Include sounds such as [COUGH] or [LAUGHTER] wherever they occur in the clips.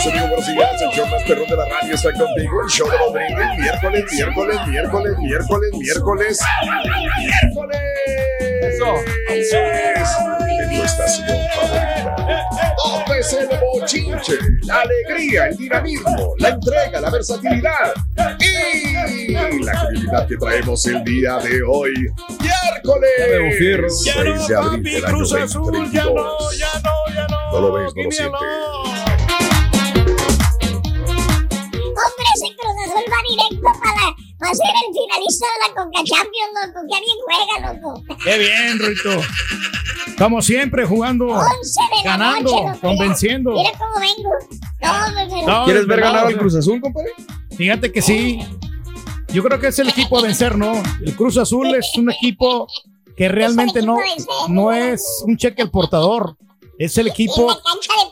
Mis amigos, buenos días. El show más perrón de la radio está contigo. El show de los Brindis. Miércoles, miércoles, miércoles, miércoles, miércoles. ¡Miércoles! Eso. En tu estación favorita. Donde es el bochinche, la alegría, el dinamismo, la entrega, la versatilidad y la credibilidad que traemos el día de hoy. Miércoles. 6 de abril del año 2022. No lo ves, no lo sientes. Directo para, para ser el finalista de la Conca Champions, loco. Qué bien juega, loco. Qué bien, Rito. Como siempre, jugando, 11 de la ganando, noche, loco. convenciendo. Mira cómo vengo. No, me- No, ¿Quieres ver ganar al. Cruz Azul, compadre? Fíjate que sí. Yo creo que es el equipo a vencer, ¿no? El Cruz Azul es un equipo que realmente no, no es un cheque al portador. Es el equipo de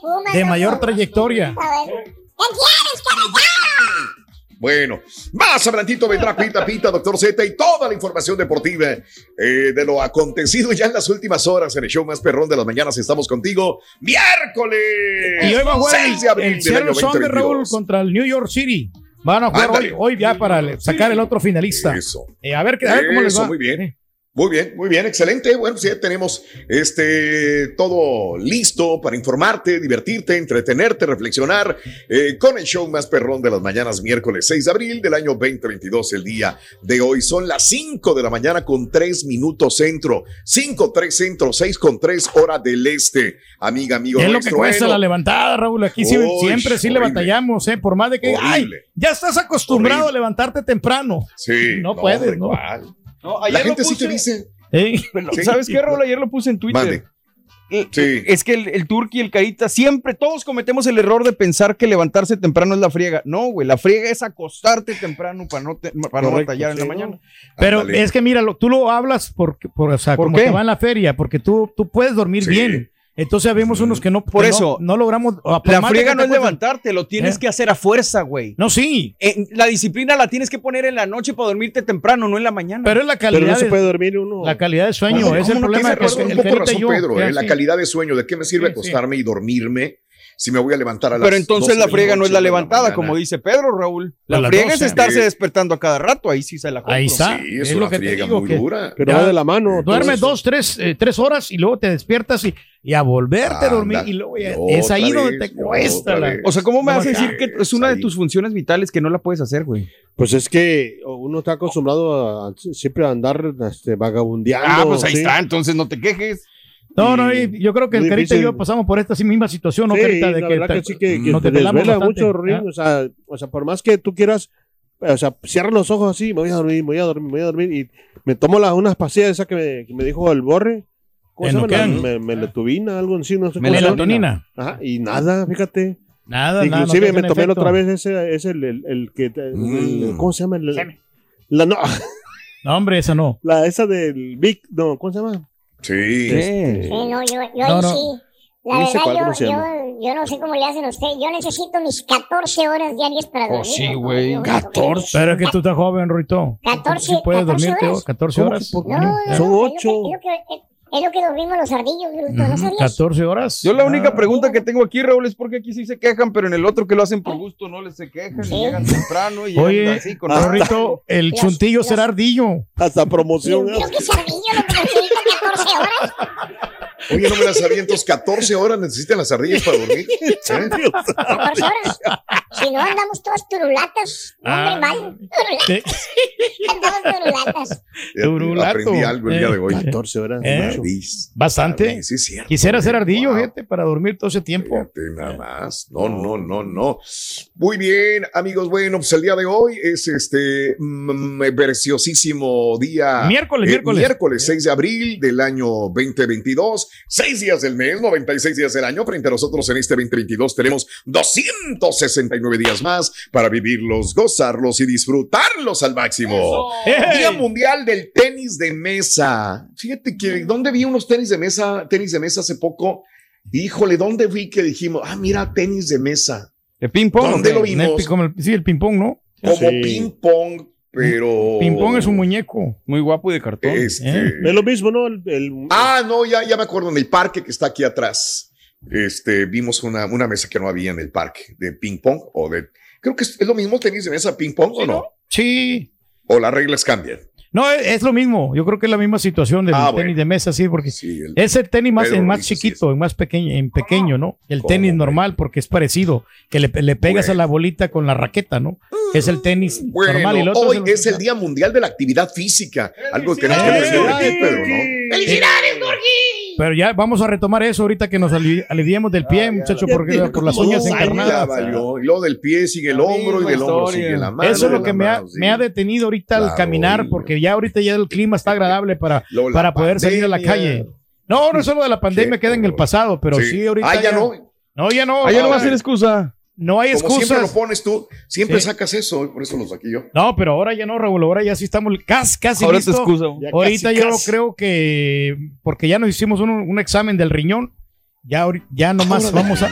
Pumas. de mayor trayectoria. ¿Qué quieres? Bueno, más adelantito vendrá Pita Pita, Doctor Z y toda la información deportiva eh, de lo acontecido ya en las últimas horas en el show más perrón de las mañanas. Estamos contigo miércoles. Y hoy va a jugar 6 de abril el del Seattle Raúl 2022. contra el New York City. Van a jugar hoy, ya para sacar el otro finalista. Eso. Eh, a ver, qué- a ver cómo les Eso, va. muy bien. Muy bien, muy bien, excelente. Bueno, pues ya tenemos este todo listo para informarte, divertirte, entretenerte, reflexionar eh, con el show más perrón de las mañanas, miércoles 6 de abril del año 2022, el día de hoy. Son las 5 de la mañana con 3 minutos centro, 5, 3 centro, 6 con 3 hora del este. Amiga, amigo Es lo que cuesta Bueno, la levantada, Raúl. Aquí sí- Uy, siempre sí le batallamos, ¿eh? Por más de que, ay, ya estás acostumbrado Horrible. a levantarte temprano. Sí, No puedes, hombre, ¿no? ¿cuál? No, La ayer gente lo sí te puse- dice. ¿eh? Sí. ¿Sabes qué, Raúl? Ayer lo puse en Twitter. Mande. Eh, Sí. Es que el, el Turqui y el Carita siempre, todos cometemos el error de pensar que levantarse temprano es la friega. No, güey, la friega es acostarte temprano para no, te- para no batallar en la mañana. Pero es que mira, lo- tú lo hablas porque, por, o sea, ¿Por como qué? te va en la feria, porque tú, tú puedes dormir Sí. bien. Entonces habemos unos que no, Por que eso, no, no logramos. La friega no es levantarte, lo tienes ¿Eh? que hacer a fuerza, güey. No, sí, En- la disciplina la tienes que poner en la noche para dormirte temprano, no en la mañana. pero es la calidad, Pero no se de, puede dormir uno. la calidad de sueño. ¿Cómo es el no? problema. Que razón, el un poco razón, yo, Pedro, ¿eh? la calidad de sueño. ¿De qué me sirve Sí, sí. acostarme y dormirme si me voy a levantar a las Pero entonces 12 la friega no es la levantada, como dice Pedro, Raúl. La A las friega es 12. estarse Sí. despertando a cada rato, ahí sí se la compro. Ahí está. Sí, es, es una lo que te friega digo, muy que dura. Pero Ya. va de la mano. Duermes dos, tres, eh, tres horas y luego te despiertas y, y a volverte a dormir. Y luego ya- es ahí donde te cuesta. la-. O sea, ¿cómo me No vas a decir que es una de tus funciones vitales que no la puedes hacer, güey? Pues es que uno está acostumbrado a siempre a andar este, vagabundeando. Ah, pues ahí ¿sí? está, entonces no te quejes. No, no, Y yo creo que el Carita y yo pasamos por esta misma situación, ¿no, Sí, Carita? De la que verdad te- que sí que, que nos te desvela bastante, mucho, ¿ah? o sea, o sea, por más que tú quieras, o sea, cierra los ojos así, me voy a dormir, me voy a dormir, me voy a dormir, y me tomo las unas pastillas esas que me, que me dijo el borre. ¿Cómo se llama? Melatubina, algo así, no sé. Melatonina. Ajá, y nada, fíjate. Nada, nada. Inclusive no te me tomé otra vez ese, es el, el, el que, el- Mm. ¿cómo se llama? La, no, No, hombre, esa no. la esa del Big, no, ¿cómo se llama? Sí. Este, Sí, no, yo, yo No, ahí no. sí. La No verdad, yo, ¿cómo se yo, yo no sé cómo le hacen ustedes. Yo necesito mis 14 horas diarias para Oh, dormir. sí, loco. güey, Yo- 14. Pero es que tú estás joven, Ruito. 14, Sí puedes 14 dormirte horas. 14 ¿Cómo horas. No, no. Son es lo que- ocho. Es lo que, es- es lo que dormimos los ardillos, bruto, ¿no sabías? 14 horas. Yo la única Ah. pregunta que tengo aquí, Raúl, es porque aquí sí se quejan, pero en el otro que lo hacen por gusto no les se quejan, y llegan temprano y llegan Oye, así con Rito, el Los- chuntillo los- será ardillo. Hasta promoción. Yo creo que es ardillo lo que necesito 14 horas. Oye, no me las avientos. 14 horas necesitan las ardillas para dormir. [LAUGHS] ¿Eh? 14 horas. Si no andamos todas turulatas. Ah. Hombre, mal. Turulatas. Andamos turulatas. Turulato. Aprendí algo el día de hoy. 14 horas. ¿Eh? mucho. Ardis. Bastante. Sí cierto, Quisiera ser güey. ardillo, Wow. fíjate, para dormir todo ese tiempo. Fíjate nada más. No, no, no, no. Muy bien, amigos. Bueno, pues el día de hoy es este mm, preciosísimo día. Miércoles, eh, miércoles. Miércoles 6 de abril del año 2022. Seis días del mes, 96 días del año. Frente a nosotros en este 2022 tenemos 269 días más para vivirlos, gozarlos y disfrutarlos al máximo. Día Mundial del Tenis de Mesa. Fíjate que, ¿dónde vi unos tenis de mesa, tenis de mesa hace poco? Híjole, ¿dónde vi que dijimos, ah, mira, tenis de mesa? ¿De ping pong? ¿Dónde lo el vimos? el- sí, el ping-pong, ¿no? Como Sí. ping pong, pero. Ping pong es un muñeco. Muy guapo y de cartón. Este. ¿Eh? Es lo mismo, ¿no? El, el- Ah, no, ya, ya me acuerdo, en el parque que está aquí atrás. Este, vimos una, una mesa que no había en el parque de ping pong o de. Creo que es, es lo mismo tenis de mesa ping pong o no. Sí. O las reglas cambian. No, es, es lo mismo. Yo creo que es la misma situación del Ah, tenis bueno. de mesa, sí, porque Sí, el- es el tenis más, más chiquito, en más pequeño, en pequeño, ¿no? El ¿Cómo, tenis normal, porque es parecido, que le, le pegas Bueno. a la bolita con la raqueta, ¿no? Es el tenis Bueno, normal y el otro hoy el- es el Día Mundial de la Actividad Física. Algo que tenemos que Pedro, ¿no? ¡Felicidades, Dorji! Pero ya vamos a retomar eso ahorita que nos ali- aliviemos del pie, muchacho, ya porque por las uñas Ya encarnadas. valió. Y luego del pie sigue el hombro y del hombro sigue la mano. Eso es lo que me ha, mano, sí. me ha detenido ahorita Claro, al caminar, porque ya ahorita ya el clima está [LAUGHS] agradable para, la para poder salir a la calle. No, no es solo de la pandemia, queda en el pasado, pero sí, ahorita. Ah, ya no. No, ya no. Ah, ya no va a ser excusa. No hay Como siempre lo pones tú, siempre Sí. sacas eso, y por eso lo saqué yo. No, pero ahora ya no, Raúl, ahora ya sí estamos casi, casi Ahora te listo. excusa. Ya Ahorita casi, yo casi. creo que, porque ya nos hicimos un, un examen del riñón, ya, ya nomás Ahora, [LAUGHS] vamos a...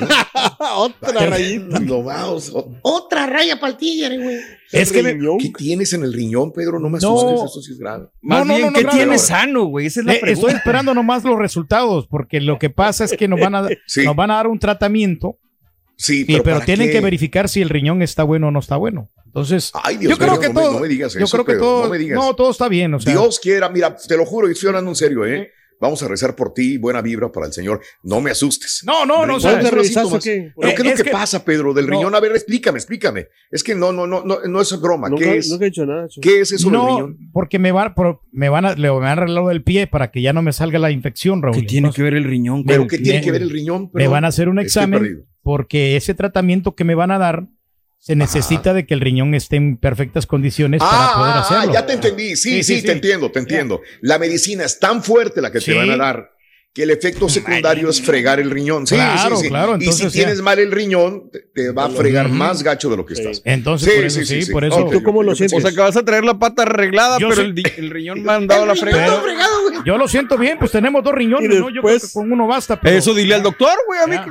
Otra rayita. No, vamos. Otra raya para el tigre, güey. Es que me-. ¿Qué tienes en el riñón, Pedro? No me No. asustes, eso sí es grave. Más No, no, bien, no, no, ¿qué tienes sano, güey? Esa es la Eh, pregunta. estoy esperando nomás los resultados, porque lo que pasa es que nos van a, [LAUGHS] Sí. nos van a dar un tratamiento, Sí, pero, pero, ¿para tienen qué? que verificar si el riñón está bueno o no está bueno. Entonces, Ay, Dios yo creo mío, que no me- todo, no me digas yo eso, creo que Pedro, todo, no me digas. no, todo está bien, o sea, Dios quiera, mira, te lo juro, y estoy hablando en serio, ¿eh? Vamos a rezar por ti, buena vibra para el Señor. No me asustes. no, no, no, o sea, Riñón, ¿Cuál es el solo revisazo síntomas. qué? ¿Pero Eh, qué es lo es que, que- pasa, Pedro, del No. riñón? A ver, explícame, explícame. Es que no, no, no, no, no es broma. Nunca, ¿Qué es? nunca he dicho nada. chico. ¿Qué es eso del no, riñón? porque me van, por- me van a, le van a arreglar del pie para que ya no me salga la infección, Raúl. ¿Qué tiene Entonces, que ver el riñón? con ¿Pero el qué pie, tiene que ver el riñón? me van a hacer un examen. Porque ese tratamiento que me van a dar se necesita de que el riñón esté en perfectas condiciones para poder Ah, hacerlo. ya te entendí. Sí, sí, Sí, sí, te sí. entiendo, te entiendo. La medicina es tan fuerte la que Sí. te van a dar que el efecto secundario es fregar el riñón. Sí, Claro, sí, sí. claro, y si ya. tienes mal el riñón, te, te va a fregar más gacho de lo que Sí. estás. Entonces, Sí, por eso sí, sí, sí, sí. por eso. ¿Tú cómo lo yo sientes? O sea, que vas a traer la pata arreglada, Yo pero el, riñón mandado [LAUGHS] a la riñón fregada. fregado, güey. Yo lo siento bien, pues tenemos dos riñones, Y ¿no? Yo creo después- que con uno basta. Pero Eso dile al doctor, güey. A mí que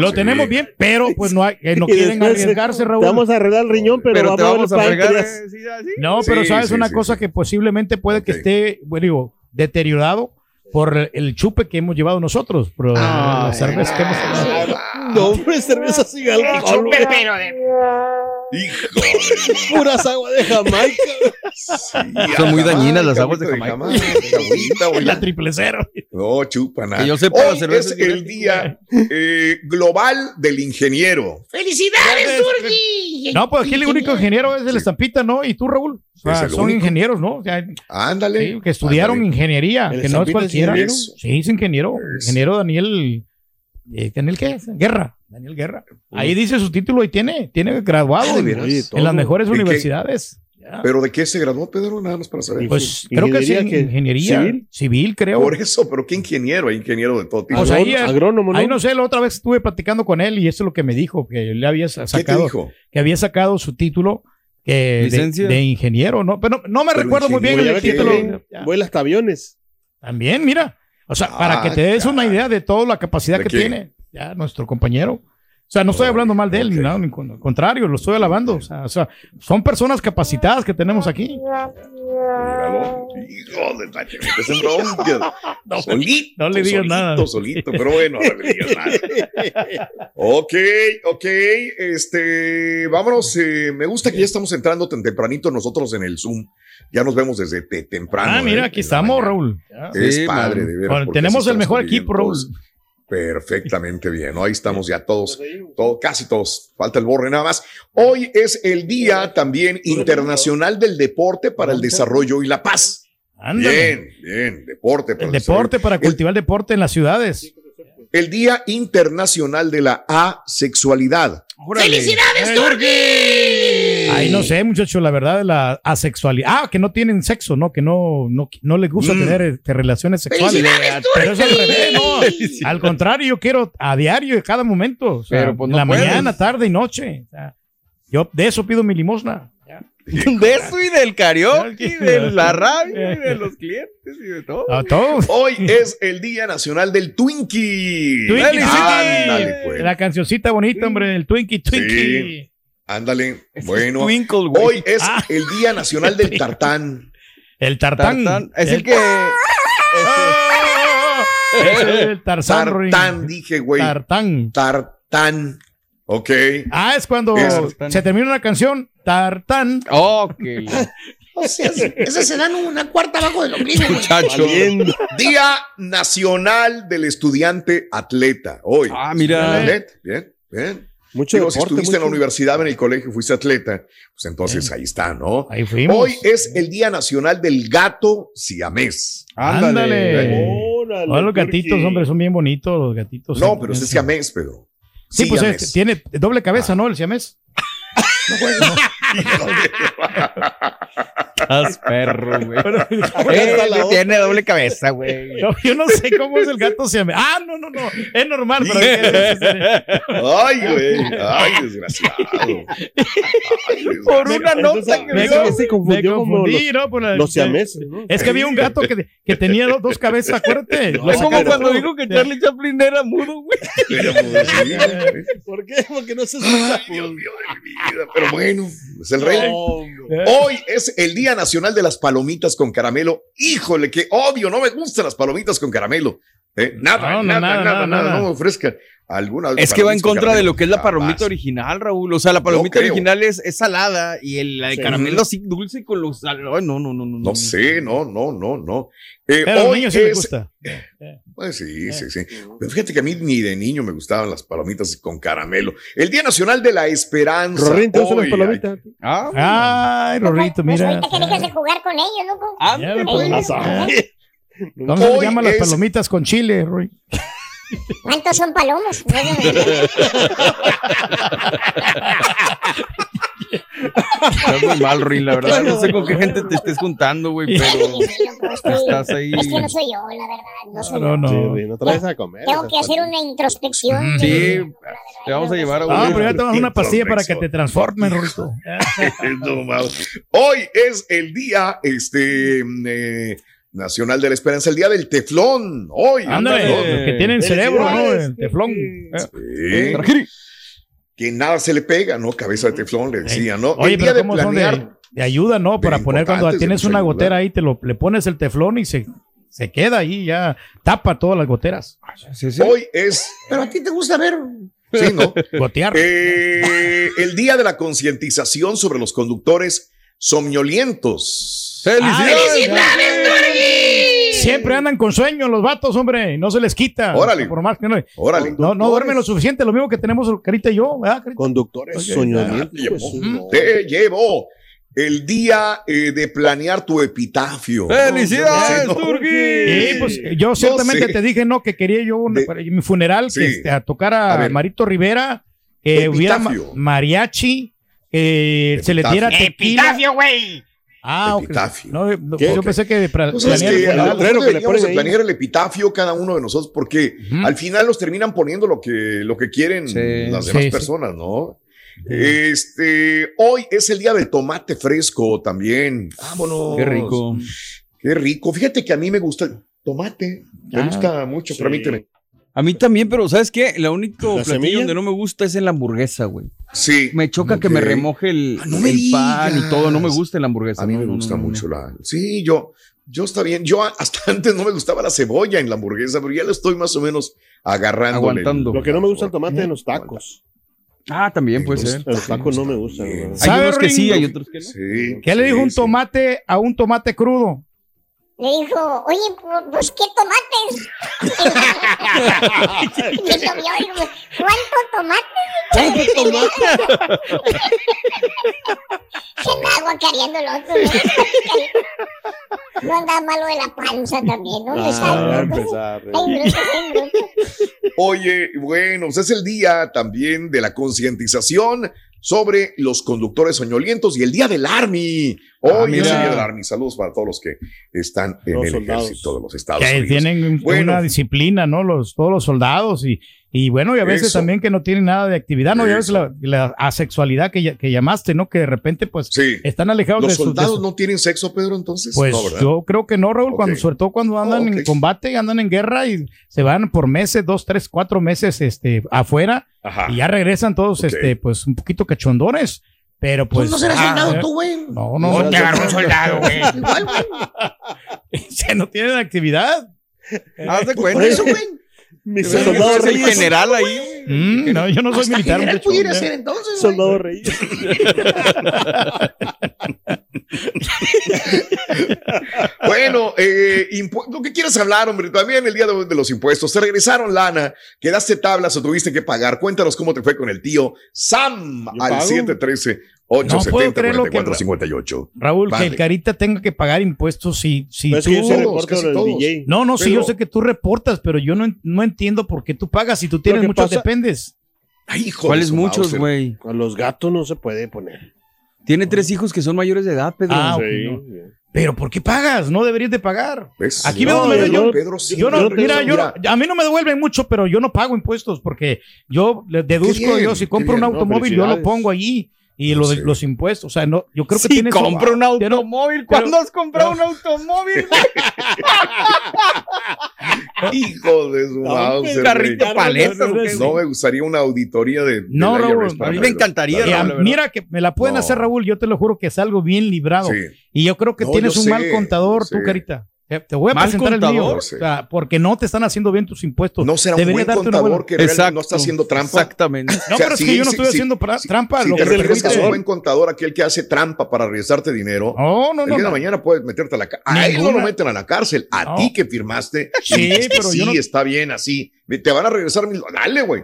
Lo Sí. tenemos bien, pero pues no, hay, eh, no [LAUGHS] quieren después, arriesgarse, Te Raúl. vamos a arreglar el riñón, pero, Pero te vamos a páncreas. eh, sí, así. No, pero Sí, sabes sí, una sí, cosa sí. que posiblemente puede que esté, bueno, digo, deteriorado por el chupe que hemos llevado nosotros, por Ay, la cerveza que hemos tomado. No, hombre, cerveza sin alcohol. Chupe, güey. pero de... Hijo Puras agua de Jamaica. Son muy dañinas las aguas de Jamaica. Güey. La triple cero. No, chupa nada. Que yo sepa, la Hoy cerveza es el día eh, global del ingeniero. ¡Felicidades, Dorji! No, pues aquí el único ingeniero es el estampita, ¿no? Y tú, Raúl. O sea, Es el son único. ingenieros, ¿no? O sea, Ándale. sí, que estudiaron Ándale. ingeniería, ¿El que no es cualquiera. Sí, es ingeniero. Es. Ingeniero Daniel. Eh, ¿Daniel qué es? Guerra. Daniel Guerra. Ahí dice su título y tiene, tiene graduado Ah, ¿de en- las mejores universidades. Ya. ¿Pero de qué se graduó Pedro? Nada más para saber. Pues Ingeniería creo que sí, que- ingeniería civil. civil, creo. Por eso, pero qué ingeniero, hay ingeniero de todo tipo. Pues ahí, Agrón- agrónomo, ¿no? Ahí no sé, la otra vez estuve platicando con él y eso es lo que me dijo, que le había sa- ¿Qué te sacado, dijo? que había sacado su título que de, ingeniero, ¿no? Pero no, no me Pero recuerdo muy bien el que título. vuela hasta aviones. También, mira. O sea, para Ah, que te des una caray. idea de toda la capacidad ¿De que quién? tiene ya nuestro compañero. O sea, no estoy hablando mal de él, ni nada, ni con- al contrario, lo estoy alabando. O sea, o sea, son personas capacitadas que tenemos aquí. Míralo. Hijo de metes en bronca. solito. no le digas solito, nada. Solito, pero bueno, no le digas nada. Ok, ok. Este, vámonos. eh, me gusta que ya estamos entrando tan tempranito nosotros en el Zoom. Ya nos vemos desde te- temprano. ah, mira, ¿eh? aquí En la estamos, mañana. Raúl. Ya. Es Sí, padre, man. de veras. Bueno, porque tenemos el mejor equipo, Raúl. todos. Perfectamente bien, ¿no? Ahí estamos ya todos, todo- casi todos. Falta el borre nada más. Hoy es el Día también internacional del deporte para el desarrollo y la paz. Ándale. Bien, bien, deporte. para El desarrollo. deporte para cultivar el deporte en las ciudades. El Día Internacional de la Asexualidad. ¡Felicidades, Turki! Ay, no sé, muchachos, la verdad, la asexualidad. Ah, que no tienen sexo, ¿no? Que no, no, no les gusta Mm. tener este, relaciones sexuales. ¡Felicidades, Pero es al revés, ¿no? [LAUGHS] Al contrario, yo quiero a diario, de cada momento. O sea, Pero, pues, no la puedes. mañana, tarde y noche. O sea, yo de eso pido mi limosna. [LAUGHS] De eso y del karaoke, y de la radio, y de los clientes y de todo. A todos. Hoy es el Día Nacional del Twinkie. Twinkie, Ándale, pues. La cancioncita bonita, hombre, el Twinkie, Twinkie. Ándale. Ese Bueno, Twinkle, güey. hoy es Ah. el Día Nacional del [LAUGHS] Tartán. El tartán. Tartán. Es el que. Ese es el tarzán. Tartán, dije, güey. Tartán. Tartán. Ok. Ah, es cuando Es- se termina una canción, tartán. La- [LAUGHS] O sea, esas se dan una cuarta abajo del ombligo, güey. muchacho. Día Nacional del Estudiante Atleta. Hoy. Ah, mira. Bien, bien. Mucho Digo, si deporte, estuviste en la universidad, en el colegio, fuiste atleta, pues entonces ahí está, ¿no? Ahí fuimos. Hoy es el Día Nacional del Gato Siamés. Ándale. Órale, los gatitos, Turki. hombre, son bien bonitos los gatitos. No, pero es siamés, Pedro. Sí, pues es- tiene doble cabeza, ¿no? El siamés. [LAUGHS] Estás perro, güey. está Eh, tiene doble cabeza, güey. No, yo no sé cómo es el gato siamés. Ah, no, no, no. Es normal, pero Ay, güey. Ay, desgraciado. Ay, Por una nota que me, se me confundió como confundí, ¿no? Por la- Los siameses, ¿no? Es que había un gato que, que tenía dos, dos cabezas, acuérdate. Lo Es como cuando dijo que Charlie Chaplin era mudo, güey. ¿Por qué? Porque no se escucha. Ay, Dios mío de mi vida. Pero bueno, es el rey. Hoy es el Día Nacional de las Palomitas con Caramelo. Híjole, que obvio, no me gustan las palomitas con caramelo. Eh, nada, No, no, nada, nada, nada, nada, nada, no me ofrezcan alguna. Es que va en contra de lo que es la palomita original, Raúl. O sea, la palomita creo. original es, es salada y el, la de Sí. caramelo así dulce con los. Ay, no, no, no, no. No sé, no, no, no, no. Eh, Pero a los niños sí les es. gusta. Pues sí, sí, sí. Pero fíjate que a mí ni de niño me gustaban las palomitas con caramelo. El Día Nacional de la Esperanza. Rorín, ¿te gustan las palomitas? Ah, Ay, Rorrito, Pues mira. ahorita que dejes de jugar con ellos, ¿no? ándale, ¿Cómo se llaman las es- palomitas con chile, Roy? ¿Cuántos son palomos? [LAUGHS] Estás muy mal, Ruin, la verdad. No sé con qué gente te estés juntando, güey, pero estás ahí. Es que no soy yo, la verdad. No soy No, yo. no. Sí, no traes a comer. Tengo que hacer una introspección. Sí, de- te vamos a llevar a Ah, un. pero ya te vas a una pastilla para que te transformes. [LAUGHS] No, mames. Hoy es el día este, eh, nacional de la esperanza, el día del teflón. Hoy. Ándale, que tienen cerebro, ¿no? Felicidades, El teflón. Sí. Turki. Que nada se le pega, ¿no? Cabeza de teflón, le decía, ¿no? Oye, el día pero de ¿cómo son de, planear. de ayuda, no? Para poner cuando tienes una ayuda. gotera ahí, te lo, le pones el teflón y se, se queda ahí, ya tapa todas las goteras. Sí, sí. Hoy es. Pero a ti te gusta ver. Sí, ¿no? Gotear. Eh, el día de la concientización sobre los conductores somnolientos. Siempre andan con sueño los vatos, hombre, no se les quita. Órale. Por más que no. Órale. No, no duermen lo suficiente, lo mismo que tenemos Carita y yo, ¿verdad, Carita? Conductores soñolientos. Te pues, sí, no. Te llevo el día eh, de planear tu epitafio. ¡Felicidades, No! Sí, pues yo ciertamente sé. te dije, no, que quería yo un- De- para mi funeral, Sí. que este, a tocar a. Marito Rivera, que Tu hubiera ma- epitafio. mariachi, que se le diera tequila. güey! Ah, ok. Epitafio. No, no, ¿Qué? yo pensé que para Pues es planear el que le planear el epitafio cada uno de nosotros porque al final los terminan poniendo lo que, lo que quieren Sí. las demás sí. personas, ¿no? Este, hoy es el día del tomate fresco también. Vámonos. Qué rico. Qué rico. Fíjate que a mí me gusta el tomate. Me Ah, gusta mucho, sí. permíteme. A mí también, pero ¿sabes qué? La único ¿La platillo semilla? donde no me gusta es en la hamburguesa, güey. Sí. Me choca que me remoje el, Ah, no me el pan y todo. No me gusta la hamburguesa. A mí no, me gusta no, no. mucho la. Sí, yo, yo está bien. Yo hasta [LAUGHS] antes no me gustaba la cebolla en la hamburguesa, pero ya le estoy más o menos agarrando. Aguantando. Lo que no me gusta el tomate en los tacos. Ah, también puede Los- ser. Los tacos no me gusta. Bien. güey. Hay ¿Sabe, unos que sí, hay otros que no. Sí. ¿Qué le sí, dijo un sí. tomate a un tomate crudo? Le dijo, oye, pu- pues, ¿qué tomates? [LAUGHS] y mi novio, dijo, ¿cuánto tomates? ¿Cuánto [LAUGHS] tomate? Se andaba guacareando el otro. ¿no? [LAUGHS] No andaba malo de la panza también, ¿no? Ah, empezar. Oye, bueno, pues es el día también de la concientización sobre los conductores soñolientos y el día del Army. Hoy Ah, es el día del Army. Saludos para todos los que están en Los el soldados. ejército de los Estados que Unidos. tienen Bueno. una disciplina, ¿no? Los, todos los soldados y, y bueno, y a veces Eso. también que no tienen nada de actividad, ¿no? Y a veces la, la asexualidad que, que llamaste, ¿no? Que de repente, pues, Sí. están alejados ¿Los de de soldados su- no tienen sexo, Pedro, entonces? Pues yo creo que no, Raúl, cuando, sobre todo cuando andan Oh, en combate, andan en guerra y se van por meses, dos, tres, cuatro meses este, afuera Ajá. y ya regresan todos, este, pues, un poquito cachondones. Pero pues. no serás ah, soldado eh, tú, güey. No, no, no. te agarró un soldado, güey. [LAUGHS] Igual, güey. [LAUGHS] Se no tienen actividad. Haz de Por cuenta. eso, güey. Mi soldado es el general ahí. Mm, no, yo no soy militar. general muchacho. pudiera ser entonces. Soldado Reyes. [LAUGHS] Bueno, eh, impu- lo que quieras hablar, hombre, también el día de, los impuestos. ¿Te regresaron lana? ¿Quedaste tablas o tuviste que pagar? Cuéntanos cómo te fue con el tío Sam Yo al pago. 713 No puedo 870 creer lo que- 4458. Raúl, Vale. que el Carita tenga que pagar impuestos si, si tú. yo sí. No, no, sí, Pero- yo sé que tú reportas, pero yo no, no entiendo por qué tú pagas si tú tienes muchos pasa- dependes. Ay, hijo ¿Cuáles muchos, güey? A los gatos no se puede poner. Tiene tres hijos que son mayores de edad, Pedro. Ah, ok, Sí. no. Pero ¿por qué pagas? No deberías de pagar. ¿Ves? Aquí No, veo donde yo- yo. Pedro, sí, Yo no, Pedro, mira, yo mira, no- a mí no me devuelven mucho, pero yo no pago impuestos porque yo le deduzco, bien, yo si compro un bien. No, automóvil, yo lo pongo allí y No lo de- los impuestos, o sea, no, yo creo que si tienes compro un automóvil, ¿cuándo has comprado un automóvil? [LAUGHS] hijo de su Mauser, Un carrito güey. de paletas. ¿o qué, No me gustaría una auditoría de. No, Raúl, a mí me encantaría, Raúl, mira que me la pueden No. hacer, Raúl, yo te lo juro que salgo bien librado. Sí. Y yo creo que No, tienes un sé, mal contador, tú. Carita. Te te voy a ¿Mal presentar el contador? mío. O sea, porque no te están haciendo bien tus impuestos. No será un Debería buen contador buena- que realmente Exacto. no está haciendo trampa. Exactamente. No, O sea, pero es si que yo no si- estoy si- haciendo trampa. Si lo te que refieres a permite- un buen contador, aquel que hace trampa para regresarte dinero, No, no, el no. día de mañana puedes meterte a la cárcel. A él no lo meten a la cárcel, a No. ti que firmaste. Sí, y dices que pero yo sí, no- está bien así. Te van a regresar mil. Dale, güey.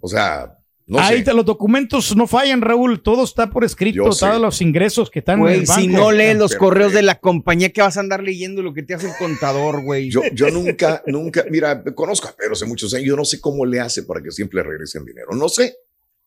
O sea, no ahí sé. te- los documentos no fallan, Raúl. Todo está por escrito, todos los ingresos que están en Güey, el banco. si no lees los correos de la compañía, ¿qué vas a andar leyendo lo que te hace el contador, güey? Yo, yo [LAUGHS] nunca, nunca, mira, conozco a Pedro hace muchos años, yo no sé cómo le hace para que siempre le regresen dinero. No sé,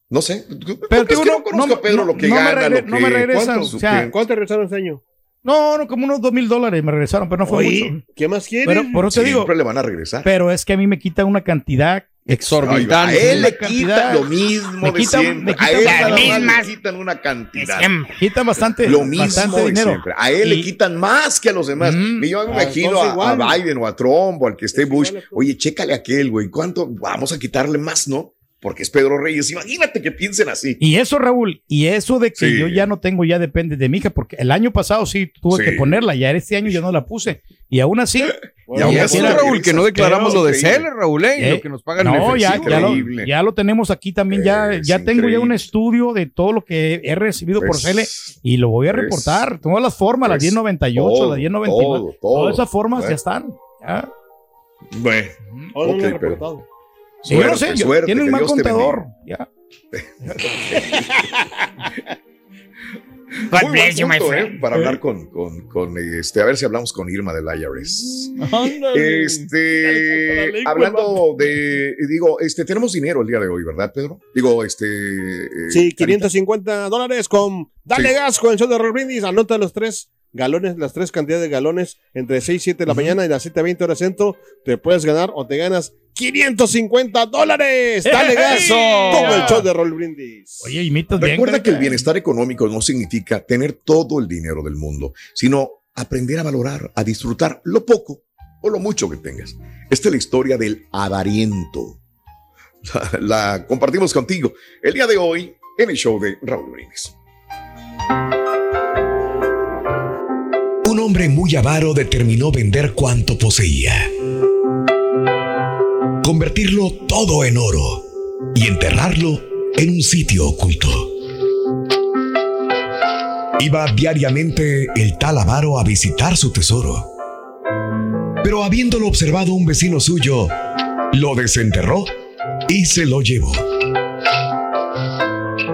no sé. Pero es tú que no- no conozco no- a Pedro no- lo que gana, regre- lo que... no me regresan, ¿cuántos- o sea? ¿Cuánto te regresaron este año? No, no, como unos dos mil dólares me regresaron, pero no fue Oye, mucho. ¿qué más quieres? Pero por eso te digo, Siempre le van a regresar. pero es que a mí me quitan una cantidad Ay, a Exorbitante. él le quitan lo mismo de quitan- siempre. A quitan él le quitan una cantidad. quitan bastante, Lo mismo bastante de dinero. siempre. A él le quitan más que a los demás. Mm. Y yo me Ah, imagino a, igual. a Biden o a Trump o al que esté Bush. igual, pues. Oye, chécale a aquel, güey. ¿Cuánto? Vamos a quitarle más, ¿no? Porque es Pedro Reyes. Imagínate que piensen así. Y eso, Raúl, y eso de que Sí. yo ya no tengo, ya depende de mi hija, porque el año pasado sí tuve Sí. que ponerla, ya este año yo no la puse. Y aún así, Bueno, [LAUGHS] Y aún ya así Raúl, que no declaramos lo de. CL, Raúl, ¿eh? Y Eh, lo que nos pagan en no, ya, ya, lo, Increíble. ya lo tenemos aquí también, ya, Es ya tengo ya un estudio de todo lo que he recibido por Pues, CL y lo voy a pues, reportar. Todas las formas, las pues, 1098, todo, las 1099, todo, todo. todas esas formas ya están. ya. Bueno, no Ok, lo he pero- Sí, yo no Suerte, sé, yo- suerte, tiene un que mal Dios te contador. Ya. [LAUGHS] muy buen punto, ¿eh? Para hablar con, con, con, este, a ver si hablamos con Irma del IRS. Este, hablando de, digo, este, tenemos dinero el día de hoy, ¿verdad, Pedro? Digo, este. eh, Sí, Carita. 550 dólares con Dale Sí. Gas con el show de Roll Brindis. Anota los tres galones, las tres cantidades de galones entre 6 y 7 de la mañana y las 7 a 20 horas centro. Te puedes ganar o te ganas 550 dólares. Dale gas ¡Eso! con el show de Roll Brindis. Oye, imitas bien. Recuerda que el bienestar económico no significa tener todo el dinero del mundo, sino aprender a valorar, a disfrutar lo poco o lo mucho que tengas. Esta es la historia del avariento. La, la compartimos contigo el día de hoy en el show de Raúl Brindis. Un hombre muy avaro determinó vender cuanto poseía. Convertirlo todo en oro y enterrarlo en un sitio oculto. Iba diariamente el tal avaro a visitar su tesoro Pero habiéndolo observado un vecino suyo, lo desenterró y se lo llevó.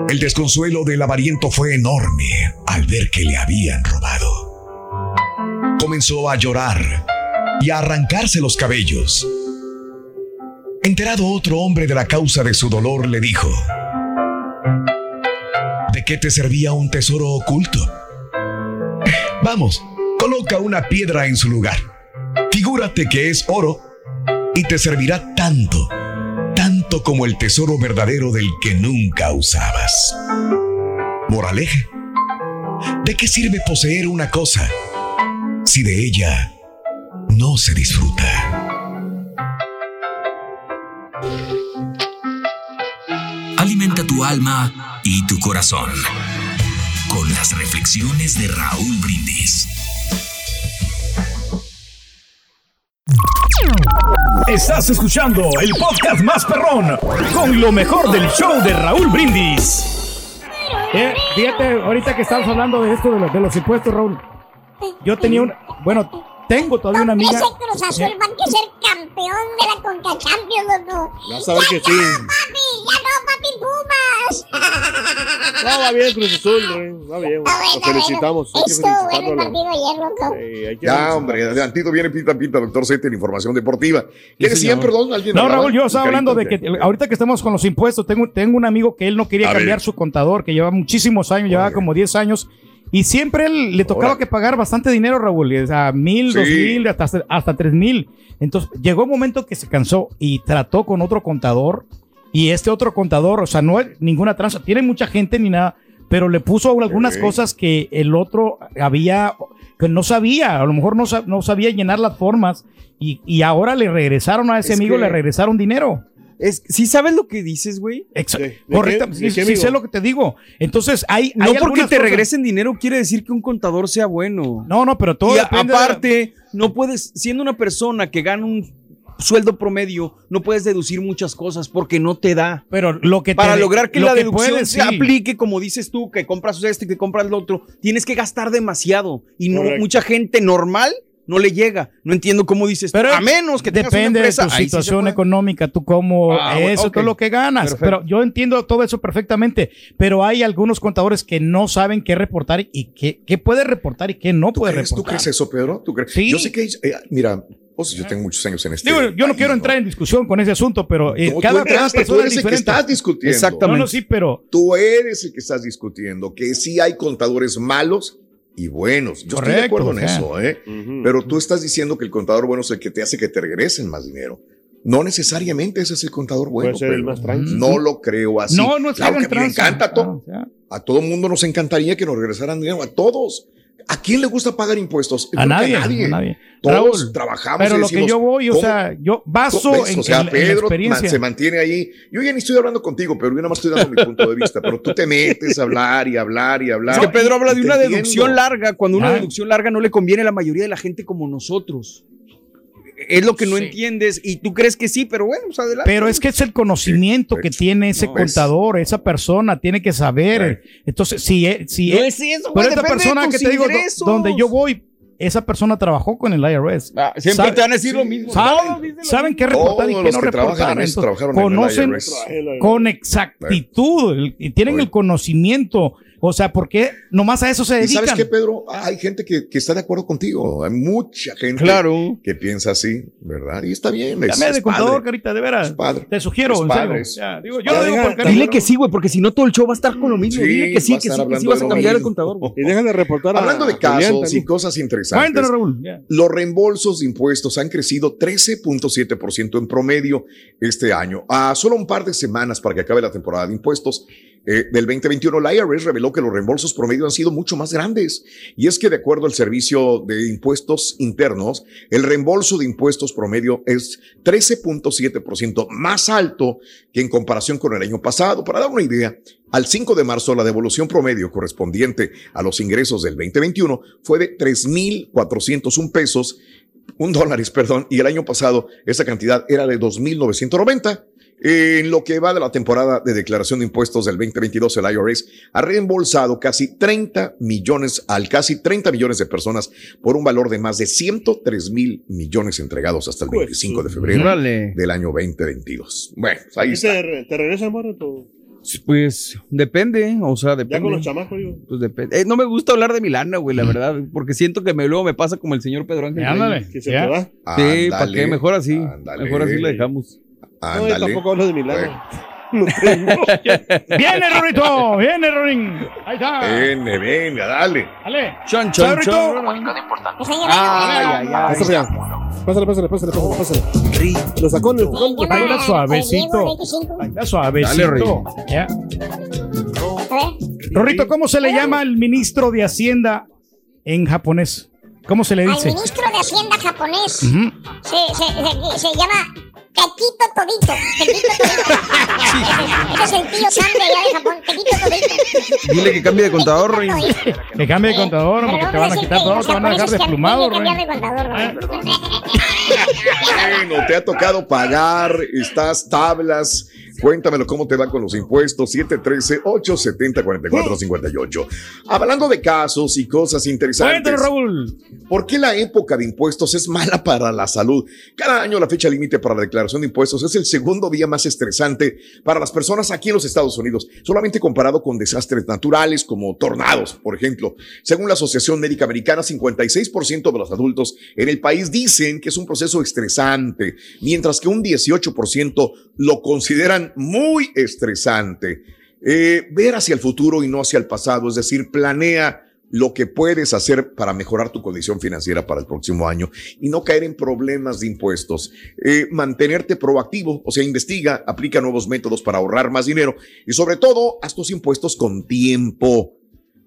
El desconsuelo del avariento fue enorme al ver que le habían robado. Comenzó a llorar y a arrancarse los cabellos. Enterado otro hombre de la causa de su dolor, le dijo, ¿de qué te servía un tesoro oculto? Vamos, coloca una piedra en su lugar. Figúrate que es oro y te servirá tanto, tanto como el tesoro verdadero del que nunca usabas. Moraleja. ¿De qué sirve poseer una cosa si de ella no se disfruta? Alimenta tu alma y tu corazón con las reflexiones de Raúl Brindis. Estás escuchando el podcast más perrón con lo mejor del show de Raúl Brindis. Eh, fíjate, ahorita que estamos hablando de esto de, los- de los impuestos, Raúl. Yo tenía un. Bueno, tengo todavía una amiga. Ese Cruz Azul Eh, va a ser campeón de la Conca Champions, loco. Vas a ver que sí. No, va bien Cruz Azul, güey. Va bien, güey. Ah, Lo felicitamos. Hay que felicitarlo. loco. Ya, hombre, adelantito viene Pita Pita, doctor Z en información deportiva. ¿Qué decían, perdón? ¿Alguien No? Raúl, yo estaba hablando de que ahorita que estamos con los impuestos, tengo, tengo un amigo que él no quería A cambiar ver. su contador, que lleva muchísimos años, llevaba como 10 años, y siempre él le tocaba que pagar bastante dinero, Raúl, o sea, mil, Sí. dos mil, hasta, hasta tres mil. Entonces, llegó un momento que se cansó y trató con otro contador, y este otro contador, o sea, no es ninguna tranza, tiene mucha gente ni nada, pero le puso algunas cosas que el otro había, que no sabía, a lo mejor no, no sabía llenar las formas, y, y ahora le regresaron a ese Es amigo, que- le regresaron dinero. Es, ¿Sí sabes lo que dices, güey? Exa- ¿De- de Correcto, sí, sí sé lo que te digo. Entonces, hay. No hay porque te cosas- regresen dinero quiere decir que un contador sea bueno. No, no, pero todo y de aparte, no puedes, siendo una persona que gana un sueldo promedio, no puedes deducir muchas cosas porque no te da. pero lo que te- Para lograr que la deducción puedes, se sí. aplique, como dices tú, que compras este, que compras lo otro, tienes que gastar demasiado. Y no, Correcto. mucha gente normal no le llega. No entiendo cómo dices tú. Pero A menos que tengas Depende una empresa. de tu sí situación económica, tú cómo Ah, eso, todo lo que ganas. Perfecto. Pero yo entiendo todo eso perfectamente. Pero hay algunos contadores que no saben qué reportar y qué, qué puede reportar y qué no ¿Tú puede crees, ¿Tú reportar. crees eso, Pedro? ¿Tú crees? Sí. Yo sé que, hay- eh, mira, pues yo tengo muchos años en este. Digo, yo no país, quiero entrar en discusión con ese asunto, pero eh, No, tú cada entraste, persona tú es eres el que diferente. estás discutiendo. Exactamente. No, no, sí, pero Tú eres el que estás discutiendo que sí hay contadores malos y buenos. Yo estoy de Correcto, acuerdo en o sea. eso, ¿eh? Ujú. Pero tú estás diciendo que el contador bueno es el que te hace que te regresen más dinero. No necesariamente ese es el contador bueno. Puede ser el más tranqui. No lo creo así. no, no es claro que me encanta a todo. O sea, A todo mundo nos encantaría que nos regresaran dinero, a todos. ¿A quién le gusta pagar impuestos? A nadie, a nadie. Todos Raúl, trabajamos. Pero y lo que yo voy, o ¿cómo- sea, yo baso en, o sea, en- en la Pedro experiencia. se mantiene ahí. Yo ya ni estoy hablando contigo, pero yo nada más estoy dando mi punto de vista. Pero tú te metes a hablar y hablar y hablar. Es que Pedro habla de una entiendo. deducción larga, cuando una Ah. deducción larga no le conviene a la mayoría de la gente como nosotros. Es lo que no Sí. entiendes y tú crees que sí, pero bueno, pues adelante. Pero es que es el conocimiento que tiene ese No, es- contador, esa persona, tiene que saber. Entonces, si, e- si no e- es eso, pero esta persona que te digo, ingresos. donde yo voy, esa persona trabajó con el IRS. Ah, siempre te van a decir lo mismo. Saben, dicen lo saben qué reportar y qué no reportar. conocen IRS. con exactitud y tienen Oye. el conocimiento. O sea, ¿por qué nomás a eso se ¿Y dedican? sabes qué, Pedro? Hay gente que, que está de acuerdo contigo. Hay mucha gente Claro. que piensa así, ¿verdad? Y está bien. Es, Dame de contador, carita, de veras. Es padre. Te sugiero, Es en padre, serio. es- Ya, digo, yo lo digo deja- por cariño, Dile que sí, güey, porque si no todo el show va a estar con lo mismo. Sí, Dile que sí, que sí, que sí vas de a cambiar el contador. Y dejan de reportar a Hablando de casos y cosas interesantes. Cuéntanos, Raúl. Los reembolsos de impuestos han crecido 13.7% en promedio este año. A solo un par de semanas para que acabe la temporada de impuestos eh, del 2021, la IRS reveló que los reembolsos promedio han sido mucho más grandes. Y es que de acuerdo al Servicio de Impuestos Internos, el reembolso de impuestos promedio es 13.7% más alto que en comparación con el año pasado. Para dar una idea, al 5 de marzo, la devolución promedio correspondiente a los ingresos del 2021 fue de 3.401 pesos, un dólares, perdón, y el año pasado esa cantidad era de 2.990. En lo que va de la temporada de declaración de impuestos del 2022, el IRS ha reembolsado casi 30 millones, al casi 30 millones de personas por un valor de más de 103 mil millones entregados hasta el 25 de febrero del año 2022. Bueno, pues ahí ¿Y está. te, te regresa, morro? tu- Pues depende, o sea, Ya depende. con los chamacos, digo. Pues depende. Eh, no me gusta hablar de mi lana, güey, la verdad, porque siento que me, luego me pasa como el señor Pedro Ángel. Ándale. Que se Ya. te va. Sí, ¿para qué? Mejor así. ándale. Mejor así lo dejamos. No, yo Ándale. tampoco hablo de mi lado. [LAUGHS] Viene, Rorito. Viene, Rorín. Ahí está. Viene, venga, dale. Dale. Chan, chan, Sabrito. chan. Señor, Ay, ay, ay. Pásale, ya. Pásale, pásale, pásale, pásale, pásale. Los tacones, los tacones. Baila suavecito. Baila suavecito. Dale, Rorrito, ¿cómo se le llama al ministro de Hacienda en japonés? ¿Cómo se le al dice? ministro de Hacienda japonés Ujú. se, se, se, se llama Tequito Todito. Tequito Todito. Ese es el tío Sam de allá de Japón. Tequito Todito. Dile que cambie de contador, Roy. Que cambie de contador, porque te van a quitar todo, te van a dejar desplumado, cambiar de contador. [LAUGHS] Bueno, te ha tocado pagar, estás tablas. Cuéntamelo cómo te va con los impuestos. 713-870-4458. Hablando de casos y cosas interesantes. Cuéntanos, Raúl. ¿Por qué la época de impuestos es mala para la salud? Cada año la fecha límite para la declaración de impuestos es el segundo día más estresante para las personas aquí en los Estados Unidos, solamente comparado con desastres naturales como tornados, por ejemplo. Según la Asociación Médica Americana, 56% de los adultos en el país dicen que es un proceso estresante, mientras que un 18% lo consideran muy estresante. Eh, ver hacia el futuro y no hacia el pasado, es decir, planea lo que puedes hacer para mejorar tu condición financiera para el próximo año y no caer en problemas de impuestos. Eh, mantenerte proactivo, o sea, investiga, aplica nuevos métodos para ahorrar más dinero y sobre todo, haz tus impuestos con tiempo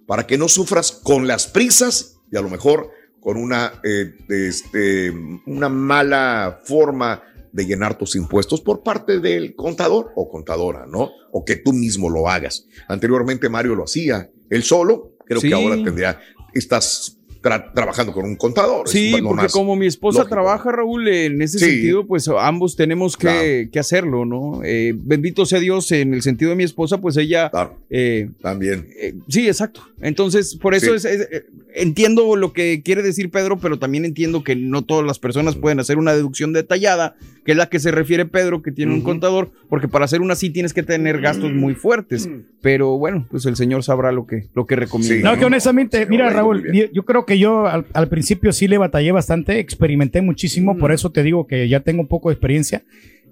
para que no sufras con las prisas y a lo mejor con una, eh, este, una mala forma de llenar tus impuestos por parte del contador o contadora, ¿no? O que tú mismo lo hagas. Anteriormente Mario lo hacía él solo, creo Sí. que ahora tendría, estás tra- trabajando con un contador. Sí, porque más como mi esposa lógico. trabaja, Raúl, en ese Sí. sentido, pues ambos tenemos que, Claro. que hacerlo, ¿no? Eh, bendito sea Dios, en el sentido de mi esposa, pues ella... Claro, eh, también. eh, sí, exacto. Entonces, por eso Sí. es, es- eh, entiendo lo que quiere decir Pedro, pero también entiendo que no todas las personas pueden hacer una deducción detallada, que es la que se refiere Pedro, que tiene un contador, porque para hacer una sí tienes que tener gastos muy fuertes. Pero bueno, pues el Señor sabrá lo que, lo que recomienda. Sí. No, ¿no? que honestamente, mira, Raúl, yo creo que yo al, al principio sí le batallé bastante, experimenté muchísimo, por eso te digo que ya tengo un poco de experiencia.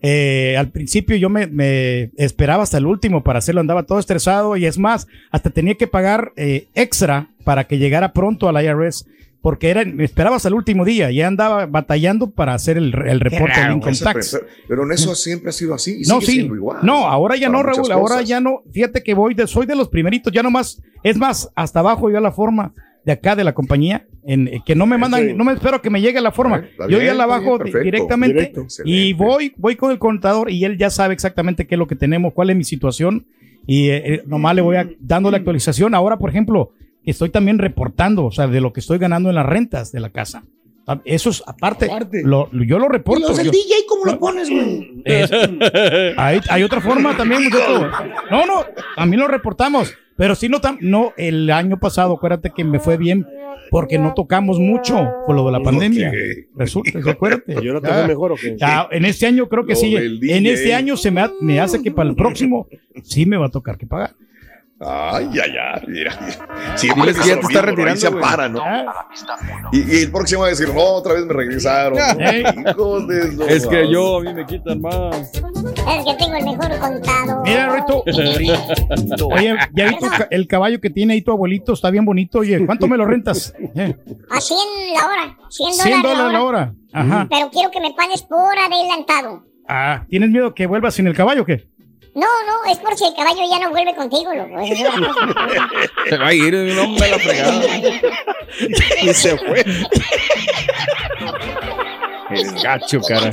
Eh, al principio yo me, me esperaba hasta el último para hacerlo, andaba todo estresado y es más, hasta tenía que pagar eh, extra para que llegara pronto al IRS, porque era, me esperaba hasta el último día, ya andaba batallando para hacer el, el reporte del Income Ese Tax. Pero en eso siempre ha sido así. y No, sigue sí. siendo igual. No, ahora ya no, Raúl. Ahora cosas. ya no. Fíjate que voy de, soy de los primeritos. Ya nomás, es más, hasta abajo yo la forma de acá de la compañía, en, eh, que no me mandan, Sí. no me espero que me llegue la forma. Yo ya la bajo bien, perfecto. directamente Directo. y voy, voy con el contador y él ya sabe exactamente qué es lo que tenemos, cuál es mi situación y eh, eh, nomás le voy a, dando la actualización. Ahora, por ejemplo, estoy también reportando, o sea, de lo que estoy ganando en las rentas de la casa. Ah, Eso es aparte, Aparte. lo- lo- yo lo reporto. yo- DJ cómo lo pones, güey? es- hay, hay otra forma también, muchacho. No, no, también lo reportamos. Pero sí, no, tam- no, el año pasado, acuérdate que me fue bien porque no tocamos mucho por lo de la pandemia. Ok. Resulta, [LAUGHS] ¿sí? acuérdate. ¿Y ahora te Ya. mejor o qué? Ya, en este año creo que Lo sí. En este año se me, ha- me hace que para el próximo sí me va a tocar que pagar. Ay, ay, ay, mira, mira. Siempre que dice ya te está ¿no? Retirando, se para, ¿no? Ah, Y, y el próximo va a decir, no, otra vez me regresaron. [LAUGHS] Hijos de su Es que yo, a mí me quitan más. Es que tengo el mejor contado. Mira, Rito. Oye, ¿ya vi tu ca- el caballo que tiene ahí tu abuelito? Está bien bonito. Oye, ¿cuánto me lo rentas? Eh, A 100 la hora. 100 dólares 100 la dólares la hora. hora. Ajá. Pero quiero que me pagues por adelantado. Ah, ¿tienes miedo que vuelvas sin el caballo o qué? No, no, es por si el caballo ya no vuelve contigo, loco. [LAUGHS] Se va a ir, no me la fregada. Y se fue. [LAUGHS] Eres gacho, cara.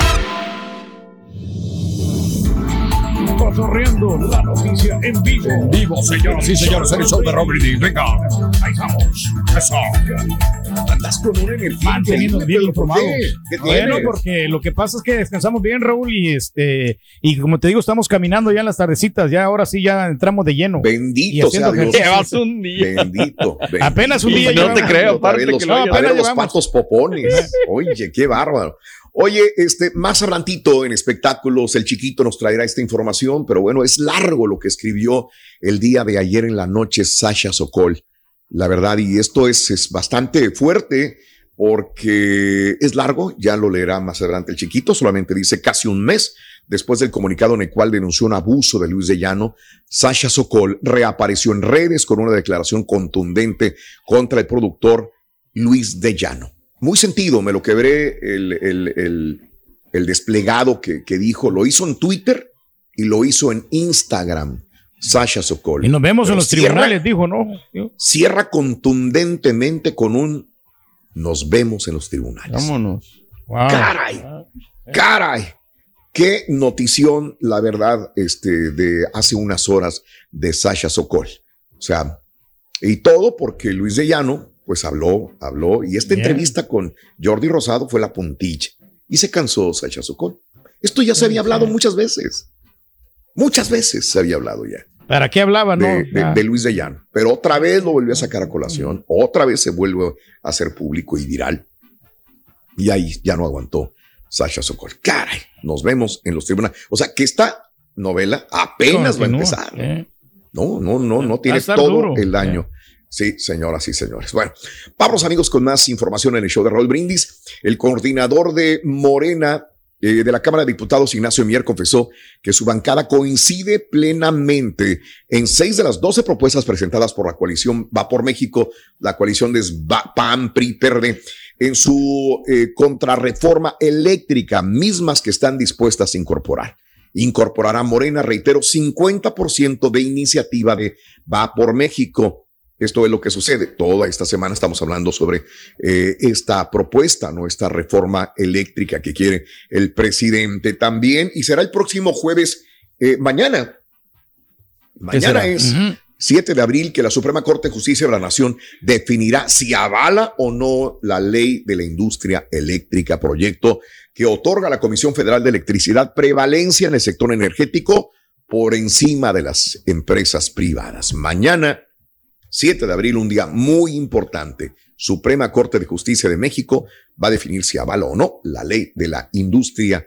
Corriendo. escuchando la noticia en vivo. En vivo, señoras y señores, el show de Brindis. Venga, ahí vamos. Eso. Andas con una energía. Manteniendo bien. ¿Qué Bueno, porque lo que pasa es que descansamos bien, Raúl, y este, y como te digo, estamos caminando ya en las tardecitas, ya ahora sí ya entramos de lleno. Y Bendito sea haciendo Dios. Llevas un día. Bendito, bendito. Apenas un día No te llevamos. creo, Otra aparte los, que lo a hayas- ver, apenas los patos popones. [LAUGHS] Oye, qué bárbaro. Oye, este, más adelantito en espectáculos, el chiquito nos traerá esta información, pero bueno, es largo lo que escribió el día de ayer en la noche Sasha Sokol. La verdad, y esto es, es bastante fuerte porque es largo, ya lo leerá más adelante el chiquito, solamente dice casi un mes después del comunicado en el cual denunció un abuso de Luis de Llano, Sasha Sokol reapareció en redes con una declaración contundente contra el productor Luis de Llano. Muy sentido, me lo quebré el, el- el- el desplegado que, que dijo, lo hizo en Twitter y lo hizo en Instagram, Sasha Sokol. Y nos vemos Pero en los cierra- tribunales, dijo, ¿no? Cierra contundentemente con un nos vemos en los tribunales. Vámonos. Wow. Caray, caray. Qué notición, la verdad, este, de hace unas horas de Sasha Sokol. O sea, y todo porque Luis de Llano, pues habló, habló, y esta Bien. entrevista con Jordi Rosado fue la puntilla. Y se cansó Sasha Sokol. Esto ya se había hablado muchas veces. Muchas veces se había hablado ya ¿Para qué hablaba, no? de, de- de Luis de Llano. Pero otra vez lo volvió a sacar a colación, otra vez se vuelve a hacer público y viral. Y ahí ya no aguantó Sasha Sokol. Caray, nos vemos en los tribunales. O sea, que esta novela apenas va a empezar. ¿eh? No, no, no, no tiene todo duro. el año. Sí, señoras y señores. Bueno, vamos amigos con más información en el show de Raúl Brindis. El coordinador de Morena eh, de la Cámara de Diputados, Ignacio Mier, confesó que su bancada coincide plenamente en seis de las doce propuestas presentadas por la coalición Va por México, la coalición de PAN, PRI, en su eh, contrarreforma eléctrica, mismas que están dispuestas a incorporar. Incorporará Morena, reitero, 50% de iniciativa de Va por México. Esto es lo que sucede. Toda esta semana estamos hablando sobre eh, esta propuesta, ¿no? Esta reforma eléctrica que quiere el presidente también. Y será el próximo jueves, eh, mañana. Mañana es Ujú. 7 de abril que la Suprema Corte de Justicia de la Nación definirá si avala o no la ley de la industria eléctrica, proyecto que otorga a la Comisión Federal de Electricidad prevalencia en el sector energético por encima de las empresas privadas. Mañana, 7 de abril, un día muy importante. Suprema Corte de Justicia de México va a definir si avala o no la ley de la industria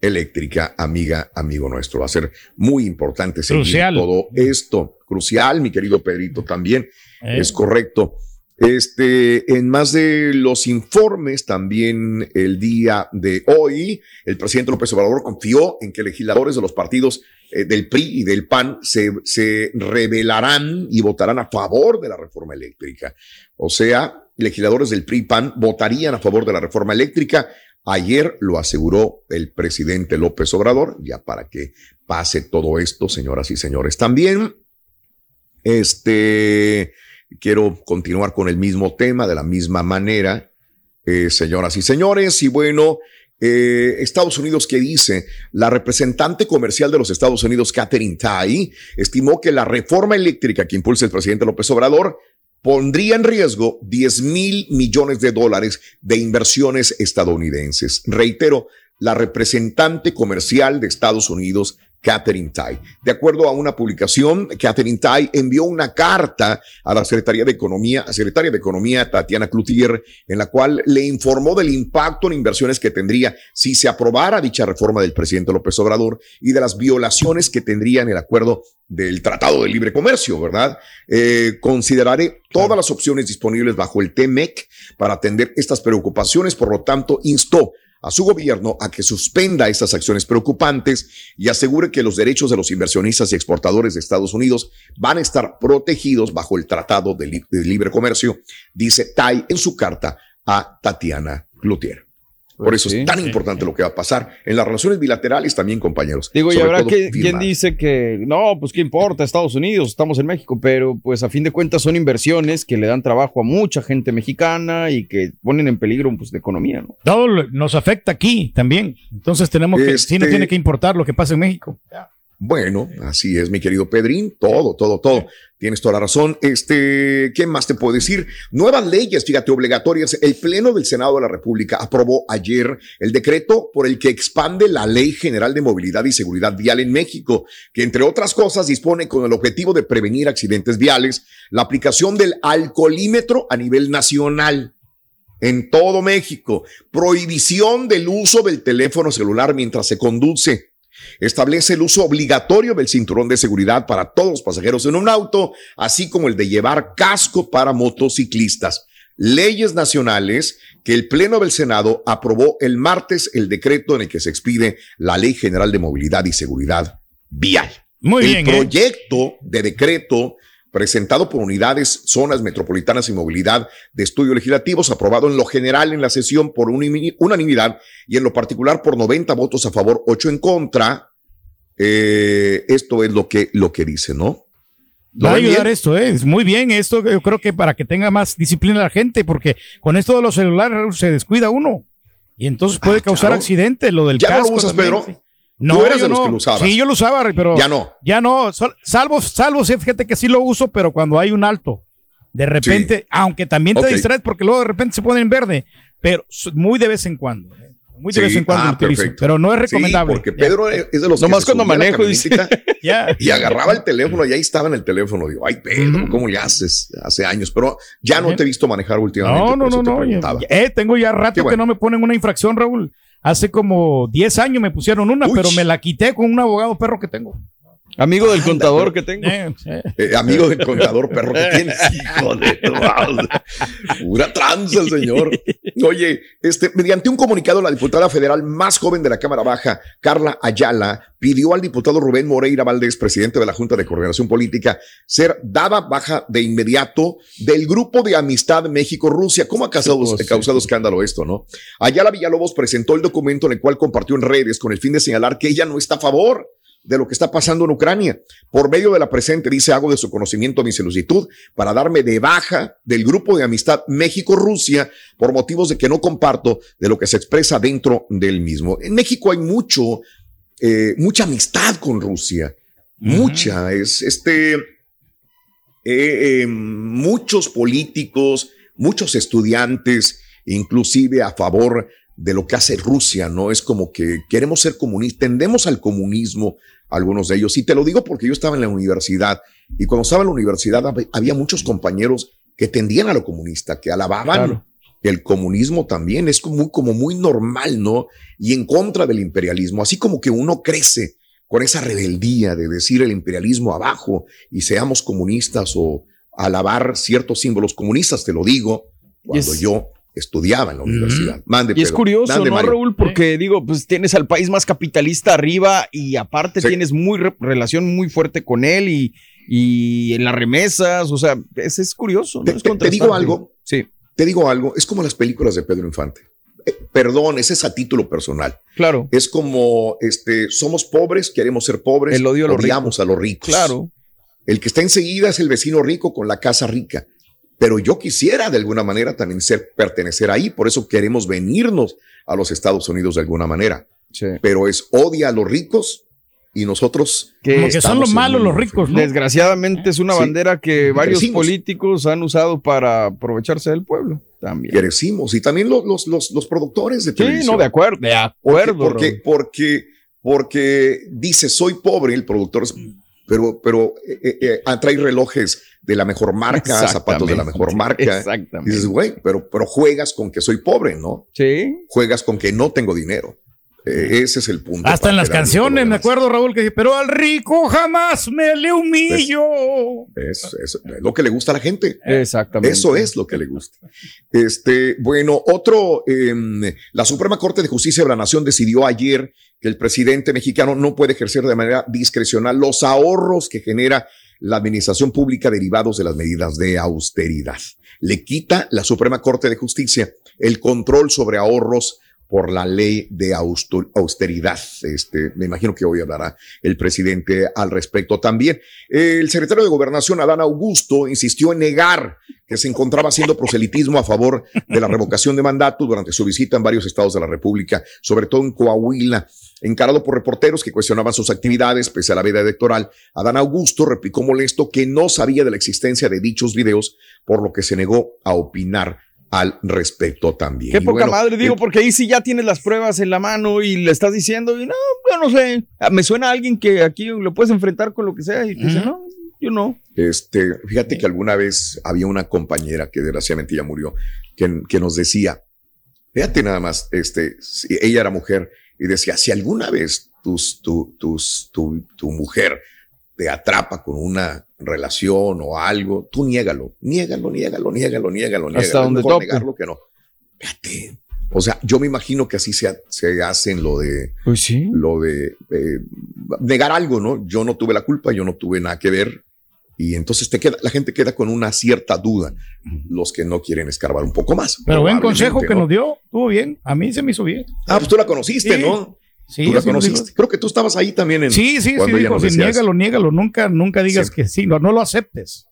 eléctrica, amiga, amigo nuestro. Va a ser muy importante seguir Crucial. todo esto. Crucial, mi querido Pedrito, también. Eh. Es correcto. Este, en más de los informes, también el día de hoy, el presidente López Obrador confió en que legisladores de los partidos eh, del PRI y del PAN se, se rebelarán y votarán a favor de la reforma eléctrica. O sea, legisladores del PRI y PAN votarían a favor de la reforma eléctrica. Ayer lo aseguró el presidente López Obrador, ya para que pase todo esto, señoras y señores. También, este, quiero continuar con el mismo tema de la misma manera, eh, señoras y señores. Y bueno, eh, Estados Unidos, ¿qué dice? La representante comercial de los Estados Unidos, Catherine Tai, estimó que la reforma eléctrica que impulsa el presidente López Obrador pondría en riesgo 10 mil millones de dólares de inversiones estadounidenses. Reitero, la representante comercial de Estados Unidos, Catherine Tai. De acuerdo a una publicación, Catherine Tai envió una carta a la Secretaría de Economía, Secretaria de Economía Tatiana Cloutier, en la cual le informó del impacto en inversiones que tendría si se aprobara dicha reforma del presidente López Obrador y de las violaciones que tendría en el acuerdo del Tratado de Libre Comercio, ¿verdad? Eh, consideraré todas las opciones disponibles bajo el TMEC para atender estas preocupaciones, por lo tanto, instó a su gobierno a que suspenda estas acciones preocupantes y asegure que los derechos de los inversionistas y exportadores de Estados Unidos van a estar protegidos bajo el Tratado de, Li- de Libre Comercio, dice Tai en su carta a Tatiana Cloutier. Por Pues eso sí, es tan sí. importante lo que va a pasar en las relaciones bilaterales también, compañeros. Digo, y habrá que, quien dice que no, pues qué importa, Estados Unidos, estamos en México, pero pues a fin de cuentas son inversiones que le dan trabajo a mucha gente mexicana y que ponen en peligro pues la economía, ¿no? Todo nos afecta aquí también. Entonces tenemos que, sí nos Este- tiene que importar lo que pasa en México. Bueno, así es, mi querido Pedrín. Todo, todo, todo. Tienes toda la razón. Este, ¿qué más te puedo decir? Nuevas leyes, fíjate, obligatorias. El Pleno del Senado de la República aprobó ayer el decreto por el que expande la Ley General de Movilidad y Seguridad Vial en México, que entre otras cosas dispone con el objetivo de prevenir accidentes viales la aplicación del alcoholímetro a nivel nacional en todo México, prohibición del uso del teléfono celular mientras se conduce. Establece el uso obligatorio del cinturón de seguridad para todos los pasajeros en un auto, así como el de llevar casco para motociclistas. Leyes nacionales que el Pleno del Senado aprobó el martes el decreto en el que se expide la Ley General de Movilidad y Seguridad Vial. Muy el bien. ¿eh? proyecto de decreto presentado por unidades, zonas metropolitanas y movilidad de estudios legislativos, aprobado en lo general en la sesión por unanimidad y en lo particular por 90 votos a favor, 8 en contra. Eh, esto es lo que, lo que dice, ¿no? ¿Lo Va a ayudar bien? esto, ¿eh? Es muy bien esto, yo creo que para que tenga más disciplina la gente, porque con esto de los celulares se descuida uno y entonces puede Ah, causar claro. accidentes, lo del ¿Ya no lo casco usas, también, Pedro? sí. Tú No, eras yo de los no. que lo usabas. Sí, yo lo usaba, pero Ya no. Ya no, salvo, salvo, sí, fíjate que sí lo uso, pero cuando hay un alto, de repente, aunque también te distraes porque luego de repente se pone en verde, pero muy de vez en cuando. ¿eh? Muy de Sí, vez en cuando ah, lo utilizo, perfecto. pero no es Sí, recomendable. porque Ya, Pedro es de los Nomás que cuando manejo, camionetita [LAUGHS] ya. y agarraba el teléfono y ahí estaba en el teléfono. Digo, ay, Pedro. ¿cómo le haces? Hace años, pero ya no te he visto manejar últimamente. No, no, no, no. eh, tengo ya rato bueno. que no me ponen una infracción, Raúl. Hace como 10 años me pusieron una, Uy. pero me la quité con un abogado perro que tengo. Amigo del contador que tengo. Eh, eh. Amigo del contador perro que tienes, [LAUGHS] hijo de tu madre. Pura tranza el señor. Oye, este, mediante un comunicado, la diputada federal más joven de la Cámara Baja, Carla Ayala, pidió al diputado Rubén Moreira Valdés, presidente de la Junta de Coordinación Política, ser dada baja de inmediato del grupo de amistad México-Rusia. ¿Cómo ha causado, sí. causado escándalo esto, no? Ayala Villalobos presentó el documento en el cual compartió en redes con el fin de señalar que ella no está a favor de lo que está pasando en Ucrania. Por medio de la presente, dice, hago de su conocimiento mi solicitud para darme de baja del grupo de amistad México-Rusia por motivos de que no comparto de lo que se expresa dentro del mismo. En México hay mucho, eh, mucha amistad con Rusia. Mucha. Es este. eh, eh, muchos políticos, muchos estudiantes, inclusive a favor de lo que hace Rusia, ¿no? Es como que queremos ser comunistas, tendemos al comunismo, algunos de ellos. Y te lo digo porque yo estaba en la universidad y cuando estaba en la universidad hab- había muchos compañeros que tendían a lo comunista, que alababan Claro. el comunismo también. Es como muy, como muy normal, ¿no? Y en contra del imperialismo, así como que uno crece con esa rebeldía de decir el imperialismo abajo y seamos comunistas o alabar ciertos símbolos comunistas, te lo digo, cuando yo estudiaba en la universidad. Mande, Y es Pedro. curioso, Mande, ¿no, Mario. Raúl? Porque digo, pues tienes al país más capitalista arriba y aparte Sí. tienes muy re- relación muy fuerte con él y, y en las remesas, o sea, es, es curioso. ¿no? Te- Es te- te digo algo. Sí, Te digo algo, es como las películas de Pedro Infante. Eh, perdón, ese es a título personal. claro, Es como, este, somos pobres, queremos ser pobres, El odio a los odiamos a los ricos. claro. El que está enseguida es el vecino rico con la casa rica. Pero yo quisiera de alguna manera también ser, pertenecer ahí, por eso queremos venirnos a los Estados Unidos de alguna manera. Sí. Pero es odia a los ricos y nosotros Que Como que son estamos los malos los ricos, ¿no? Desgraciadamente es una Sí. bandera que varios Crecimos. políticos han usado para aprovecharse del pueblo también. crecimos y también los, los, los, los productores de Sí, televisión. no, de acuerdo, de Porque, acuerdo. porque, porque, porque dice, soy pobre, el productor, pero, pero eh, eh, eh, trae relojes de la mejor marca, zapatos de la mejor marca. Exactamente. Dices, güey, pero, pero juegas con que soy pobre, ¿no? Sí. Juegas con que no tengo dinero. Eh, ese es el punto. Hasta en las canciones, lo me acuerdo, Raúl, que dice, pero al rico jamás me le humillo. Es, es- es lo que le gusta a la gente. Exactamente. Eso es lo que le gusta. Este, bueno, otro, em, la Suprema Corte de Justicia de la Nación decidió ayer que el presidente mexicano no puede ejercer de manera discrecional los ahorros que genera la administración pública derivados de las medidas de austeridad. Le quita la Suprema Corte de Justicia el control sobre ahorros por la ley de auster- austeridad. Este, me imagino que hoy hablará el presidente al respecto también. El secretario de Gobernación, Adán Augusto, insistió en negar que se encontraba haciendo proselitismo a favor de la revocación de mandato durante su visita en varios estados de la República, sobre todo en Coahuila. Encarado por reporteros que cuestionaban sus actividades pese a la veda electoral, Adán Augusto replicó molesto que no sabía de la existencia de dichos videos, por lo que se negó a opinar al respecto también. Qué Y poca bueno, madre, digo, el- porque ahí sí ya tienes las pruebas en la mano y le estás diciendo, y no, yo no sé. Ah, Me suena a alguien que aquí lo puedes enfrentar con lo que sea y te dice, no, yo no. Este, fíjate que alguna vez había una compañera que desgraciadamente ya murió, que, que nos decía, fíjate nada más, este, si ella era mujer y decía, si alguna vez tus, tu, tus, tu, tu mujer te atrapa con una relación o algo, tú niégalo, niégalo, niégalo, niégalo, niégalo, niégalo. Hasta Es donde mejor negarlo que no. Fíjate. O sea, yo me imagino que así se, se hacen lo de, Pues sí. lo de eh, negar algo, ¿no? Yo no tuve la culpa, yo no tuve nada que ver. Y entonces te queda, la gente queda con una cierta duda, los que no quieren escarbar un poco más. Pero buen consejo que ¿no? nos dio. Estuvo bien. A mí se me hizo bien. Ah, pues tú la conociste, Sí. ¿no? Sí, tú la conociste. Creo que tú estabas ahí también en. Sí, sí, sí. decía eso. niégalo, niégalo. Nunca, nunca digas Sí. que sí. No, no lo aceptes.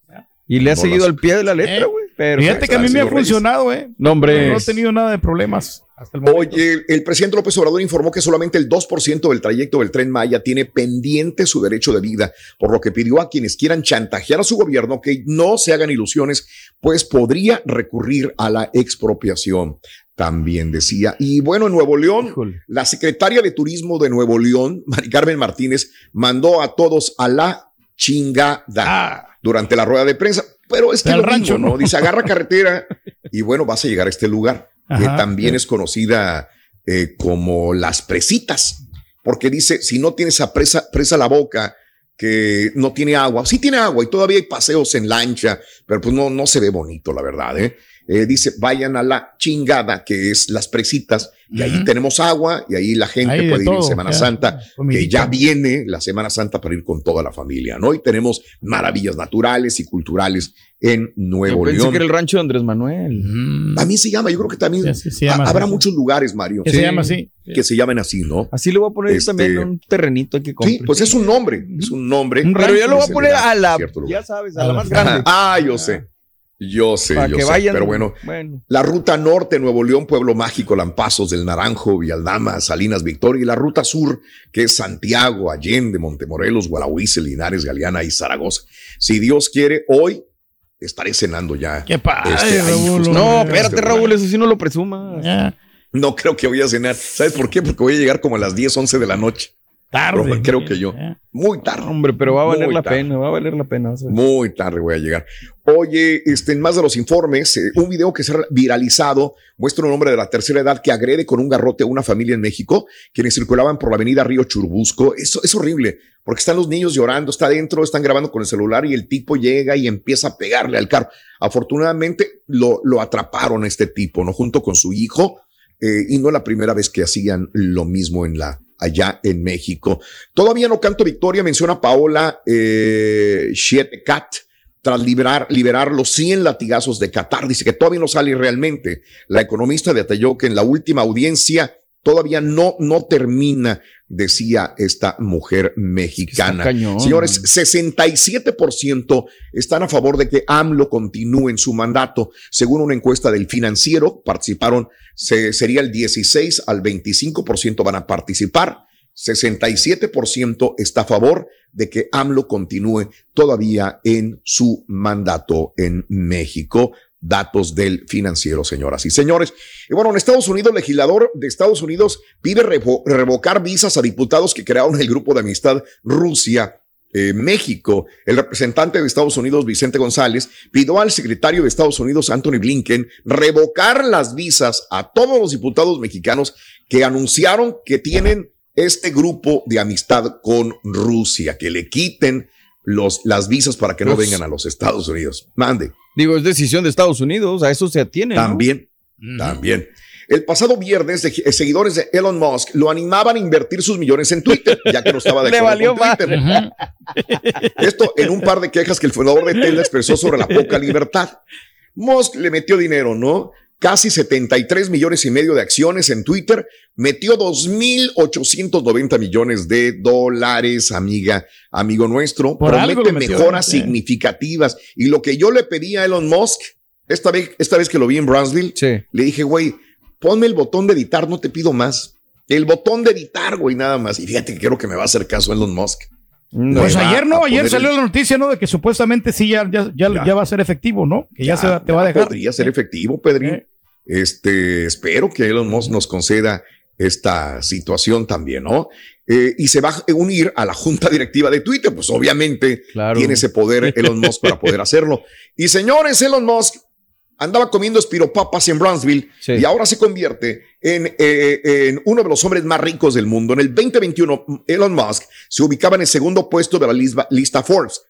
Y le has No seguido al pie de la letra, Eh, güey. Pero Fíjate que a mí me ha Reyes. funcionado, ¿eh? No, hombre. No he tenido nada de problemas hasta el momento. Oye, el presidente López Obrador informó que solamente el 2% del trayecto del tren Maya tiene pendiente su derecho de vida, por lo que pidió a quienes quieran chantajear a su gobierno que no se hagan ilusiones, pues podría recurrir a la expropiación. También decía. Y bueno, en Nuevo León, Híjole. la secretaria de Turismo de Nuevo León, Mari Carmen Martínez, mandó a todos a la chingada Ah, durante la rueda de prensa. Pero es que mismo, rancho, ¿no? Dice, agarra carretera [LAUGHS] y bueno, vas a llegar a este lugar, que también es conocida eh, como las presitas, porque dice, si no tienes a presa, presa la boca, que no tiene agua, sí tiene agua y todavía hay paseos en lancha, pero pues no, no se ve bonito, la verdad, ¿eh? Eh, dice, vayan a la chingada, que es las presitas, y ahí tenemos agua, y ahí la gente puede ir en Semana ya. Santa, que ya viene la Semana Santa para ir con toda la familia, ¿no? Y tenemos maravillas naturales y culturales en Yo Nuevo pensé León. que era el rancho de Andrés Manuel. Mm. También se llama, yo creo que también Sí, llama, ha- habrá sí. muchos lugares, Mario, Que sí, se llama así. que se llamen así, ¿no? Así le voy a poner yo Este- también un terrenito que compre. Sí, pues es un nombre, es un nombre. Un Pero yo lo voy a poner a la, ya sabes, a A la la- más grande. Ah, yo sé, yo sé, para yo que sé, vayan. pero bueno, bueno. La ruta norte, Nuevo León, Pueblo Mágico, Lampazos del Naranjo, Vialdama, Salinas, Victoria. Y la ruta sur, que es Santiago, Allende, Montemorelos, Gualahuize, Linares, Galeana y Zaragoza. Si Dios quiere, hoy estaré cenando ya. Qué padre, Este, ahí Raúl, No, espérate, Raúl, eso sí no lo presumas. No creo que voy a cenar. ¿Sabes por qué? Porque voy a llegar como a las 10, 11 de la noche. Tarde. Creo que yo. Ya. Muy tarde. Hombre, pero va a valer Muy la tarde. pena, va a valer la pena. o sea. Muy tarde voy a llegar. Oye, este, en más de los informes, eh, un video que se ha viralizado muestra un hombre de la tercera edad que agrede con un garrote a una familia en México, quienes circulaban por la avenida Río Churbusco. Eso es horrible, porque están los niños llorando, está adentro, están grabando con el celular y el tipo llega y empieza a pegarle al carro. Afortunadamente lo, lo atraparon a este tipo, ¿no? Junto con su hijo, eh, y no es la primera vez que hacían lo mismo en la allá en México. Todavía no canto victoria, menciona Paola eh, Cat tras liberar, liberar los 100 latigazos de Qatar. Dice que todavía no sale realmente. La economista detalló que en la última audiencia todavía no, no termina, decía esta mujer mexicana. Cañón. Señores, 67% están a favor de que AMLO continúe en su mandato. Según una encuesta del financiero, participaron, se, sería el 16 al 25% van a participar. 67% está a favor de que AMLO continúe todavía en su mandato en México. Datos del financiero, señoras y señores. Y bueno, en Estados Unidos, el legislador de Estados Unidos pide revo revocar visas a diputados que crearon el grupo de amistad Rusia eh, México. El representante de Estados Unidos, Vicente González, pidió al secretario de Estados Unidos, Anthony Blinken, revocar las visas a todos los diputados mexicanos que anunciaron que tienen este grupo de amistad con Rusia, que le quiten los, las visas para que no vengan a los Estados Unidos. Mande. Digo, es decisión de Estados Unidos, a eso se atiene. ¿no? También, también. El pasado viernes, eh, seguidores de Elon Musk lo animaban a invertir sus millones en Twitter, ya que no estaba de [LAUGHS] Le acuerdo valió con Twitter. Esto en un par de quejas que el fundador de Tesla expresó sobre la poca libertad. Musk le metió dinero, ¿no? Casi 73 millones y medio de acciones en Twitter, metió 2.890 millones de dólares, amiga, amigo nuestro. Por promete metió, mejoras sí. significativas. Y lo que yo le pedí a Elon Musk, esta vez, esta vez que lo vi en Brownsville, Sí. le dije, güey, ponme el botón de editar, no te pido más. El botón de editar, güey, nada más. Y fíjate que creo que me va a hacer caso Elon Musk. No, Pues ayer no, ayer salió el- la noticia, ¿no? De que supuestamente sí ya, ya, ya, Ya. ya va a ser efectivo, ¿no? Que ya, se va- te va a dejar. Podría ser efectivo, Pedrín. Eh. Este, espero que Elon Musk nos conceda esta situación también, ¿no? Eh, y se va a unir a la junta directiva de Twitter, pues obviamente Claro. tiene ese poder [LAUGHS] Elon Musk para poder hacerlo. Y señores, Elon Musk andaba comiendo espiropapas en Brownsville Sí. y ahora se convierte en, eh, en uno de los hombres más ricos del mundo. En el 2021, Elon Musk se ubicaba en el segundo puesto de la lista, lista Forbes.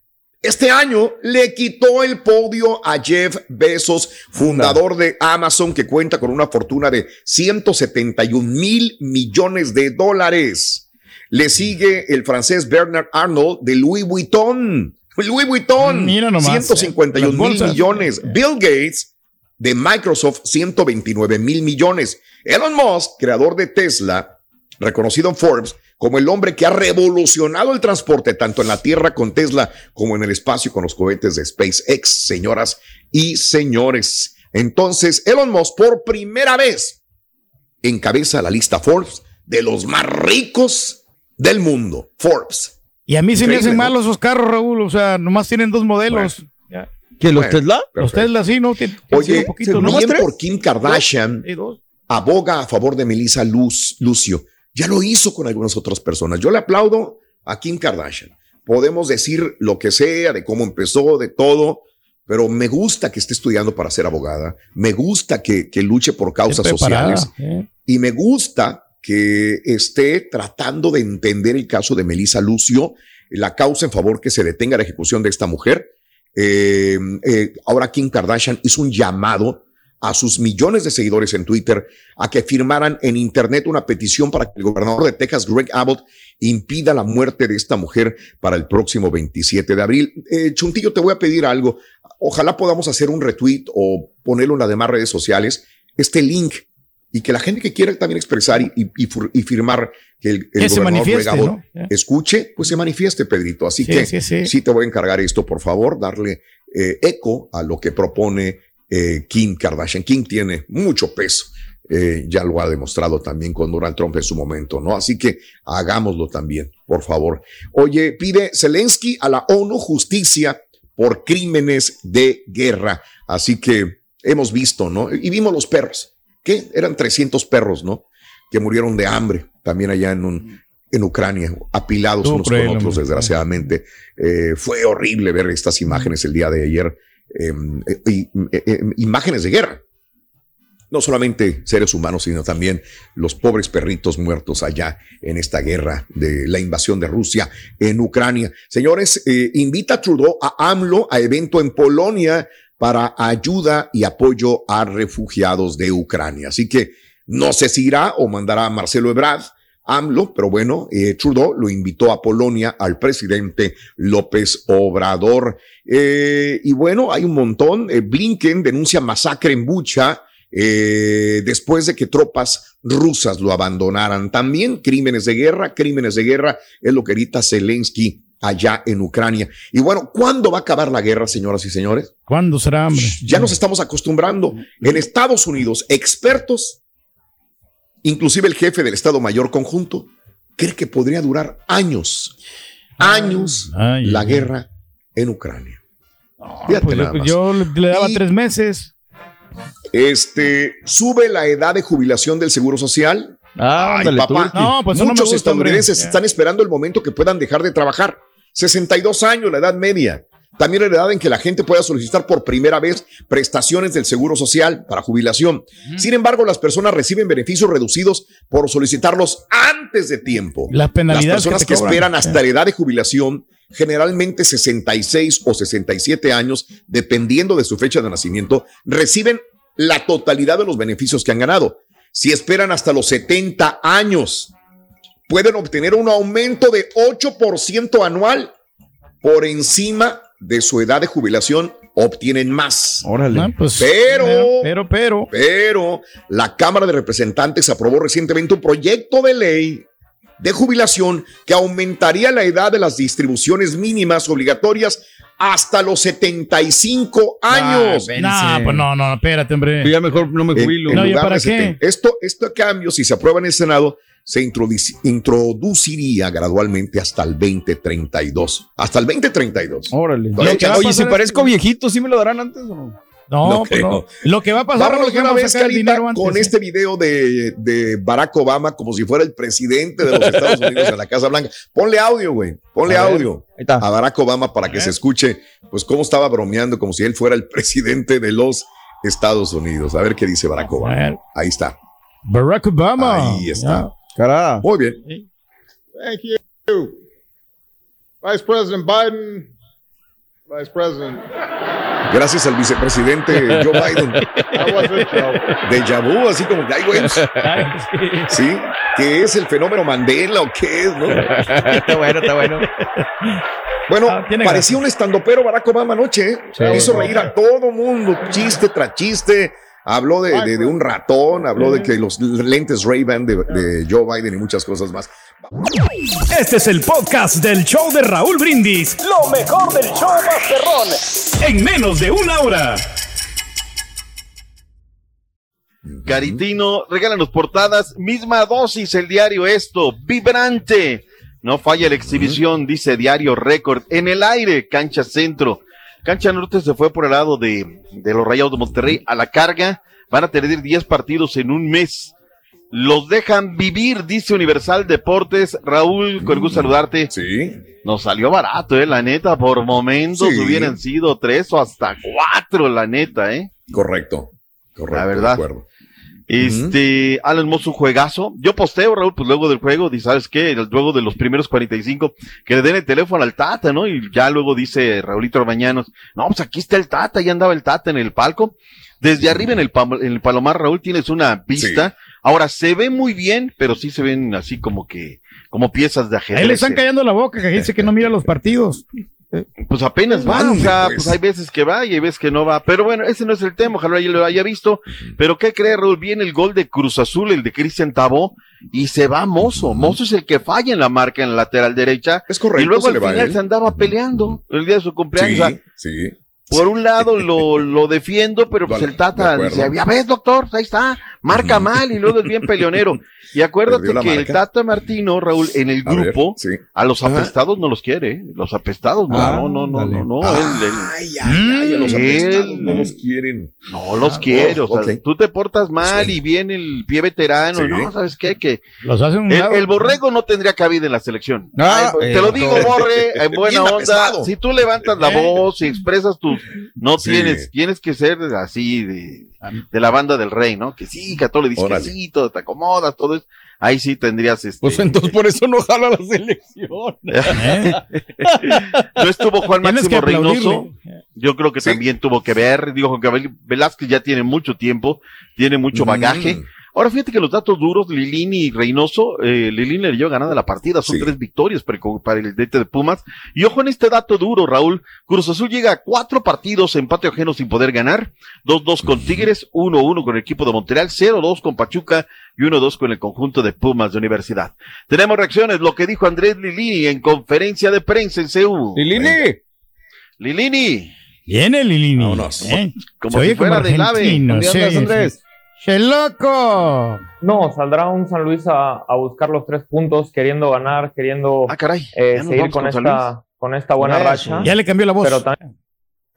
Este año le quitó el podio a Jeff Bezos, fundador de Amazon, que cuenta con una fortuna de 171 mil millones de dólares. Le sigue el francés Bernard Arnold de Louis Vuitton. Louis Vuitton, Mira nomás, 151 eh, mil millones. Bill Gates de Microsoft, 129 mil millones. Elon Musk, creador de Tesla, reconocido en Forbes como el hombre que ha revolucionado el transporte tanto en la Tierra con Tesla como en el espacio con los cohetes de SpaceX, señoras y señores. Entonces, Elon Musk por primera vez encabeza la lista Forbes de los más ricos del mundo. Forbes. Y a mí se me hacen ¿no? malos esos carros, Raúl. O sea, nomás tienen dos modelos. ¿Que los Bueno. Tesla? Los Perfecto. Tesla sí, ¿no? Tienen Oye, un poquito, ¿no? bien por Kim Kardashian. Dos. aboga a favor de Melissa Luz, Lucio. Ya lo hizo con algunas otras personas. Yo le aplaudo a Kim Kardashian. Podemos decir lo que sea, de cómo empezó, de todo, pero me gusta que esté estudiando para ser abogada. Me gusta que, que luche por causas sociales. ¿eh? Y me gusta que esté tratando de entender el caso de Melissa Lucio, la causa en favor que se detenga la ejecución de esta mujer. Eh, eh, ahora Kim Kardashian hizo un llamado a sus millones de seguidores en Twitter a que firmaran en Internet una petición para que el gobernador de Texas, Greg Abbott, impida la muerte de esta mujer para el próximo 27 de abril. Eh, Chuntillo, te voy a pedir algo. Ojalá podamos hacer un retweet o ponerlo en las demás redes sociales, este link, y que la gente que quiera también expresar y, y- y fir- y firmar que el, el Que gobernador Abbott ¿no? escuche, pues se manifieste, Pedrito. Así Sí, que sí, sí. sí te voy a encargar esto, por favor, darle eh, eco a lo que propone eh, Kim Kardashian. Kim tiene mucho peso. eh, ya lo ha demostrado también con Donald Trump en su momento, ¿no? Así que hagámoslo también, por favor. Oye, pide Zelensky a la ONU justicia por crímenes de guerra. Así que hemos visto, ¿no? Y vimos los perros, que eran 300 perros, ¿no? Que murieron de hambre también allá en un, en Ucrania, apilados unos con otros, desgraciadamente. Eh, fue horrible ver estas imágenes el día de ayer, eh, eh, y- eh, eh, imágenes de guerra. No solamente seres humanos, sino también los pobres perritos muertos allá en esta guerra de la invasión de Rusia en Ucrania. Señores, invita a Trudeau a AMLO a evento en Polonia para ayuda y apoyo a refugiados de Ucrania. Así que no sé si irá o mandará a Marcelo Ebrard, AMLO, pero bueno, eh, Trudeau lo invitó a Polonia al presidente López Obrador. Eh, y bueno, hay un montón. Eh, Blinken denuncia masacre en Bucha después de que tropas rusas lo abandonaran. También crímenes de guerra, crímenes de guerra es lo que grita Zelensky allá en Ucrania. Y bueno, ¿cuándo va a acabar la guerra, señoras y señores? ¿Cuándo será? Ya nos estamos acostumbrando. En Estados Unidos, expertos, inclusive el jefe del Estado Mayor Conjunto, cree que podría durar años, años Ay, la ay, guerra en Ucrania. No, pues nada yo, más. yo le- daba Y- tres meses. Este sube la edad de jubilación del Seguro Social. Ah, Ay, papá. No, pues no Muchos gusta, estadounidenses están esperando el momento que puedan dejar de trabajar. 62 años, la edad media. También la edad en que la gente pueda solicitar por primera vez prestaciones del Seguro Social para jubilación. Sin embargo, las personas reciben beneficios reducidos por solicitarlos antes de tiempo. Las personas que esperan hasta la edad de jubilación, generalmente 66 o 67 años, dependiendo de su fecha de nacimiento, reciben la totalidad de los beneficios que han ganado. Si esperan hasta los 70 años, pueden obtener un aumento de 8% anual por encima de su edad de jubilación obtienen más. Órale. Ah, pues, Pero- pero, pero, Pero la Cámara de Representantes aprobó recientemente un proyecto de ley de jubilación que aumentaría la edad de las distribuciones mínimas obligatorias hasta los 75 años. no, pues no, no, espérate, hombre. Yo ya mejor no me jubilo. en No, ¿y lugar para qué? 70. Esto, este cambio, si se aprueba en el Senado, se introduci- introduciría gradualmente hasta el 2032. Hasta el 2032. Órale. Oye, si parezco viejito, ¿sí me lo darán antes o no? No, No pues creo. no. Lo que va a pasar Vámonos es de que una vamos a vez, Carita, antes. con ¿eh? este video de, de Barack Obama como si fuera el presidente de los [LAUGHS] Estados Unidos en la Casa Blanca. Ponle audio, güey. Ponle A ver. audio Ahí está. a Barack Obama para que se escuche, pues, cómo estaba bromeando, como si él fuera el presidente de los Estados Unidos. A ver qué dice Barack Obama. Ahí está. Barack Obama. Ahí está. Muy bien. Thank you. Vice President Biden, Vice President. Gracias al vicepresidente Joe [LAUGHS] Biden. De vu, así como. Ya. [LAUGHS] ¿Sí? ¿Qué es el fenómeno Mandela o qué es, no? está bueno, está bueno. Bueno, Ah, parecía un estandopero Barack Obama anoche. ¿eh? Sí. Hizo reír a todo mundo, chiste tras chiste. Habló de, de- de un ratón, habló de que los lentes Ray-Ban de, de Joe Biden y muchas cosas más. Este es el podcast del show de Raúl Brindis. Lo mejor del show Masterrón. En menos de una hora. Caritino, regálanos portadas, misma dosis el diario esto, vibrante. No falla la exhibición, dice Diario Récord, en el aire, cancha centro. Cancha norte se fue por el lado de, de los Rayados de Monterrey a la carga. Van a tener 10 partidos en un mes. Los dejan vivir, dice Universal Deportes. Raúl, con gusto saludarte. Sí. Nos salió barato, eh, la neta. Por momentos Sí. hubieran sido tres o hasta cuatro, la neta, eh. Correcto. Correcto. La verdad. de acuerdo. Este, Alan Moss, un juegazo. Yo posteo, Raúl, pues luego del juego, dice, ¿sabes qué? Luego de los primeros 45, que le den el teléfono al Tata, ¿no? Y ya luego dice Raulito Arbañanos, no, pues aquí está el Tata, ya andaba el Tata en el palco. Desde arriba en el, pam- en el Palomar, Raúl, tienes una vista. Ahora, se ve muy bien, pero sí se ven así como que, como piezas de ajedrez. Ahí le están callando la boca, que dice que no mira los partidos. Pues apenas va, o sea, pues. pues hay veces que va y hay veces que no va. Pero bueno, ese no es el tema, ojalá ya lo haya visto. Pero ¿qué cree, Raúl? Viene el gol de Cruz Azul, el de Cristian Tabó, y se va Mozo. Mozo es el que falla en la marca en la lateral derecha. Es correcto. y luego se al final él. se andaba peleando el día de su cumpleaños. O sea, Sí, sí. Por un lado lo, lo defiendo, pero pues Vale, el Tata dice, ya ves, doctor, ahí está, marca mal y luego es bien peleonero. Y acuérdate que el marca. Tata Martino, Raúl, en el A ver, grupo, sí. a los Ajá. apestados no los quiere, ¿eh? los apestados no, Ah, no, no, no, no, no, él- él- Ay, ay, ay, a los apestados él- no los quieren. no los Ah, quiere, oh, o sea, ok. tú te portas mal Sí. y viene el pie veterano, Sí. no, ¿sabes qué? Que Los hacen un el, lado. el borrego no tendría cabida en la selección. Ah, Ay, eh, te lo digo, doctor. Borre, [LAUGHS] en buena onda. Si tú levantas la Eh. voz y expresas tus, no Sí. tienes, tienes que ser así de, de la banda del rey, ¿no? Que sí, que todo le dices Órale. que sí, todo te acomodas, todo eso. Ahí sí tendrías este. Pues entonces por eso no jala la selección. [LAUGHS] ¿eh? no estuvo Juan Máximo que Reynoso. Yo creo que Sí. también tuvo que ver. Digo, Juan Gabriel Velázquez ya tiene mucho tiempo, tiene mucho bagaje. Mm. Ahora fíjate que los datos duros, Lilini y Reynoso, eh, Lilini le dio ganada la partida, son Sí. tres victorias para, para el DT de Pumas. Y ojo en este dato duro, Raúl, Cruz Azul llega a cuatro partidos, empate ajeno sin poder ganar, 2-2 con Tigres, 1-1 con el equipo de Montreal, 0-2 con Pachuca y 1-2 con el conjunto de Pumas de Universidad. Tenemos reacciones, lo que dijo Andrés Lilini en conferencia de prensa en CEU. Lilini. Lilini, Viene Lilini. Vámonos. ¿eh? como si fuera como del AVE. ¿Dónde sí, andas, sí. ¡Che loco! No, saldrá un San Luis a, a buscar los tres puntos, queriendo ganar, queriendo Ah, caray. eh, seguir con esta, con esta buena racha. Ya le cambió la voz. Pero también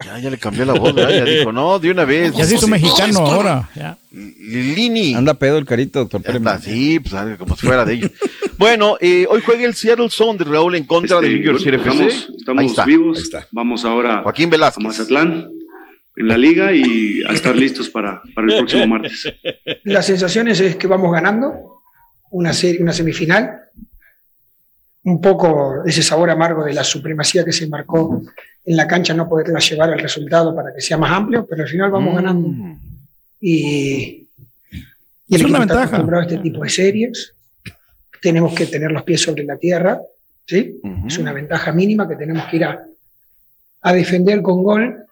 Ya, ya le cambió la voz, ¿verdad? ya dijo, no, de una vez. ya se hizo mexicano ahora. Ya. Lilini. Anda pedo el carito, doctor. Sí, pues como si fuera de ellos. [LAUGHS] bueno, eh, hoy juega el Seattle Sound Raúl en contra del New York City FC. estamos, estamos Ahí está. vivos. Ahí está. Vamos ahora Joaquín a Velázquez. Mazatlán en la liga y a estar listos para, para el próximo martes. Las sensaciones es que vamos ganando una, serie, una semifinal. Un poco ese sabor amargo de la supremacía que se marcó en la cancha, no poderla llevar al resultado para que sea más amplio, pero al final vamos ganando. Mm. Y, y Es el una equipo está ventaja. acostumbrado a este tipo de series. Tenemos que tener los pies sobre la tierra. ¿sí? Ujú. Es una ventaja mínima que tenemos que ir a, a defender con gol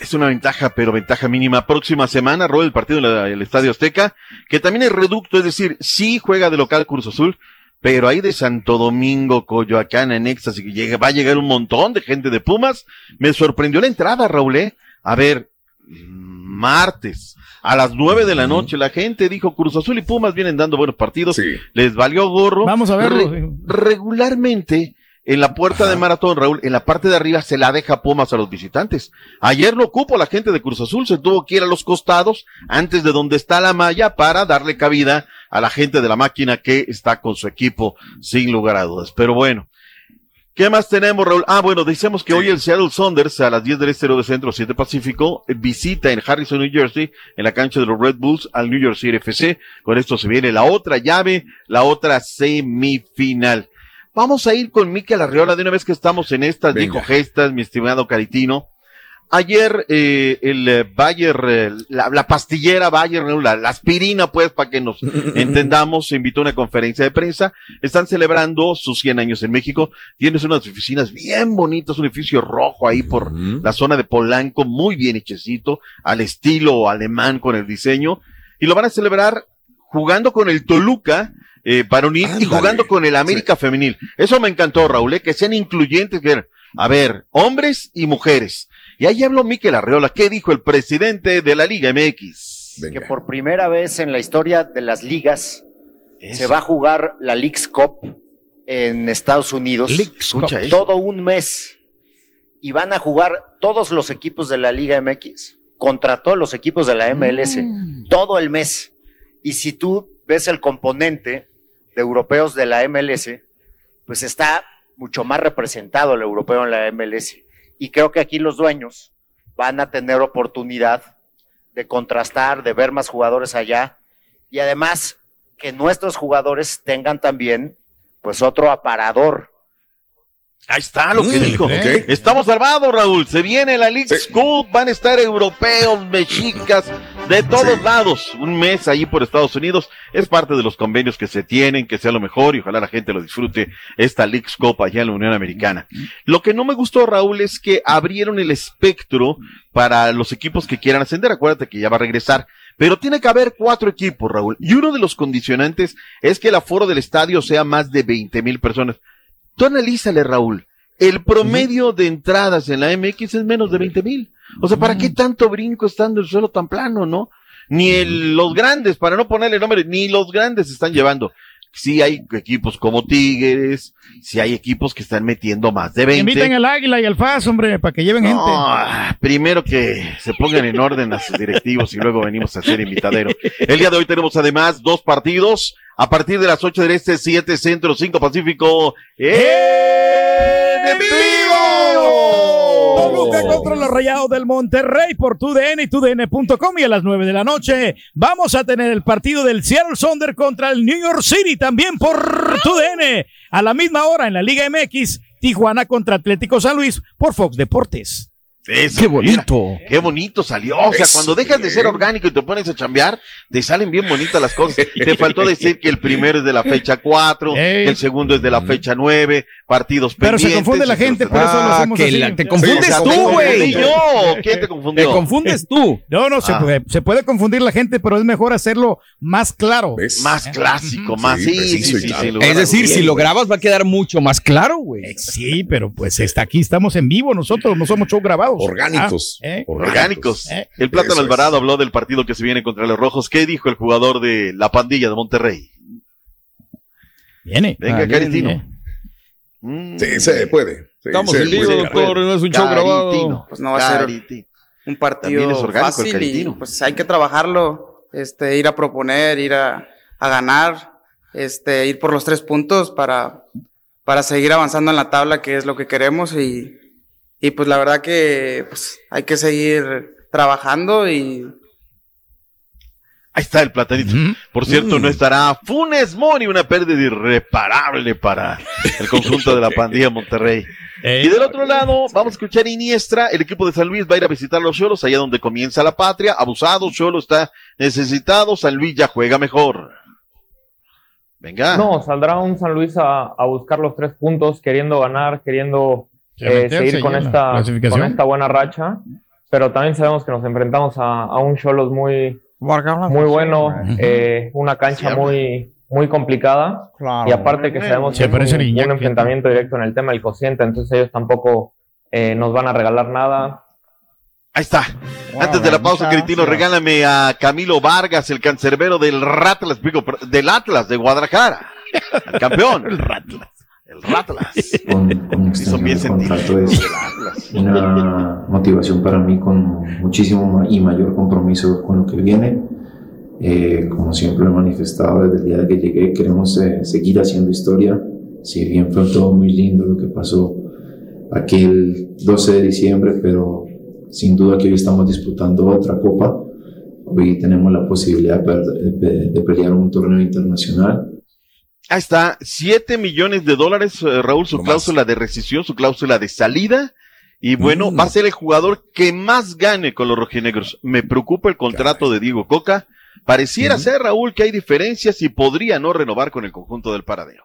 Es una ventaja, pero ventaja mínima. Próxima semana, Raúl, el partido en la- el Estadio Azteca, que también es reducto, es decir, sí juega de local Cruz Azul, pero ahí de Santo Domingo, Coyoacán, en éxtasis, que llega, va a llegar un montón de gente de Pumas. Me sorprendió la entrada, Raúl, ¿eh? A ver, martes, a las nueve de la noche, la gente dijo Cruz Azul y Pumas vienen dando buenos partidos, les valió gorro. Vamos a verlo. Re- regularmente, en la puerta de maratón, Raúl, en la parte de arriba se la deja Pumas a los visitantes. Ayer lo ocupo la gente de Cruz Azul, se tuvo que ir a los costados, antes de donde está la malla, para darle cabida a la gente de la máquina que está con su equipo, sin lugar a dudas. Pero bueno. ¿Qué más tenemos, Raúl? Ah, bueno, decíamos que hoy el Seattle Saunders a las 10 del este de centro 7 Pacífico visita en Harrison, New Jersey, en la cancha de los Red Bulls al New York City FC. Con esto se viene la otra llave, la otra semifinal. Vamos a ir con Mikel Arriola de una vez que estamos en estas, dijo gestas, mi estimado Caritino. Ayer eh, el eh, Bayer, eh, la, la pastillera Bayer, la, la aspirina, pues, para que nos [LAUGHS] entendamos, se invitó a una conferencia de prensa. Están celebrando sus 100 años en México. Tienes unas oficinas bien bonitas, un edificio rojo ahí por la zona de Polanco, muy bien hechecito, al estilo alemán con el diseño. Y lo van a celebrar jugando con el Toluca, eh, varonil y jugando con el América femenil. Eso me encantó, Raúl, eh, que sean incluyentes, que, a ver, hombres y mujeres. Y ahí habló Miquel Arreola. ¿Qué dijo el presidente de la Liga MX? que por primera vez en la historia de las ligas se va a jugar la Leagues Cup en Estados Unidos. Escucha eso. todo un mes. Y van a jugar todos los equipos de la Liga MX contra todos los equipos de la MLS. Todo el mes. Y si tú ves el componente de europeos de la MLS, pues está mucho más representado el europeo en la MLS. Y creo que aquí los dueños van a tener oportunidad de contrastar, de ver más jugadores allá y además que nuestros jugadores tengan también pues otro aparador. Ahí está lo que Mm, dijo. Estamos armados, Raúl. Se viene la League Cup, van a estar europeos, mexicas, de todos lados. Un mes ahí por Estados Unidos. Es parte de los convenios que se tienen, que sea lo mejor y ojalá la gente lo disfrute. Esta League Cup allá en la Unión Americana. Lo que no me gustó, Raúl, es que abrieron el espectro para los equipos que quieran ascender. Acuérdate que ya va a regresar. Pero tiene que haber cuatro equipos, Raúl. Y uno de los condicionantes es que el aforo del estadio sea más de 20 mil personas. Tú analízale, Raúl. El promedio de entradas en la MX es menos de 20 mil. O sea, ¿para qué tanto brinco estando el suelo tan plano, no? Ni el- los grandes, para no ponerle nombre, ni los grandes están llevando. Sí hay equipos como Tigres, sí hay equipos que están metiendo más de 20. Inviten al Águila y al FAS, hombre, para que lleven gente. Ah, primero que se pongan en orden a sus directivos y luego venimos a hacer invitadero. El día de hoy tenemos además dos partidos a partir de las 8 del este, 7 centro, 5 pacífico. ¡En vivo! Toluca contra los Rayados del Monterrey por TUDN y TUDN.com y a las 9 de la noche vamos a tener el partido del Seattle Sonder contra el New York City también por TUDN. A la misma hora en la Liga MX, Tijuana contra Atlético San Luis por Fox Deportes. Eso, Qué bonito. mira, qué bonito salió. O sea, Eso, cuando dejas de ser orgánico y te pones a chambear, te salen bien bonitas las cosas. [LAUGHS] Te faltó decir que el primero es de la fecha 4, Ey. que el segundo es de la fecha 9, partidos Pero se pendientes. confunde la gente, por eso lo Ah, hacemos que así. la- te Sí, confundes o sea, tú, güey. yo. ¿Quién te confundió? Te confundes tú. No, no, se, Ah. puede, se puede confundir la gente, pero es mejor hacerlo más claro. Más clásico, más sí, sí, sí, lugar Es decir, si lo grabas va a quedar mucho más claro, güey. Sí, pero pues está aquí, estamos en vivo nosotros, no somos show Orgánicos. Ah, ¿eh? Orgánicos. Eh. El Plátano Eso es. Alvarado habló del partido que se viene contra los Rojos. ¿Qué dijo el jugador de la pandilla de Monterrey? Viene. Venga, Ah, Caritino. viene. Mm. Sí, se puede. Sí, Estamos se en vivo, doctor, no es un show grabado. Caritino. Pues no va a ser un partido es orgánico el fácil y Caritino. pues hay que trabajarlo, este, ir a proponer, ir a, a ganar, este, ir por los tres puntos para, para seguir avanzando en la tabla, que es lo que queremos y, y pues la verdad que pues, hay que seguir trabajando y Ahí está el platanito. Por cierto, no estará Funes Mori, una pérdida irreparable para el conjunto de la [LAUGHS] pandilla Monterrey. Y del otro lado, vamos a escuchar Iniestra. El equipo de San Luis va a ir a visitar a los Cholos, allá donde comienza la patria. Abusado, Cholo está necesitado. San Luis ya juega mejor. Venga. No, saldrá un San Luis a, a buscar los tres puntos, queriendo ganar, queriendo eh, seguir con esta, con esta buena racha. pero también sabemos que nos enfrentamos a, a un Cholos muy, muy bueno, eh, una cancha muy, muy complicada y aparte que sabemos Se que es un, enfrentamiento directo en el tema del cociente, entonces ellos tampoco eh, nos van a regalar nada. Ahí está. Antes de la pausa, Critino, regálame a Camilo Vargas, el cancerbero del Ratlas, digo, del Atlas de Guadalajara. El [LAUGHS] campeón. el Ratlas. El Ratlas. [LAUGHS] Hizo bien extensión de sentido. contrato es una motivación para mí con muchísimo y mayor compromiso con lo que viene. Eh, como siempre lo he manifestado desde el día que llegué, queremos eh, seguir haciendo historia. Si bien fue todo muy lindo lo que pasó aquel 12 de diciembre, pero sin duda que hoy estamos disputando otra copa. Hoy tenemos la posibilidad de, de- de pelear un torneo internacional. Ahí está, 7 millones de dólares, eh, Raúl, su cláusula de rescisión, su cláusula de salida. Y bueno, Mm. va a ser el jugador que más gane con los rojinegros. Me preocupa el contrato de Diego Coca. Pareciera ser, Raúl, que hay diferencias y podría no renovar con el conjunto del paradero.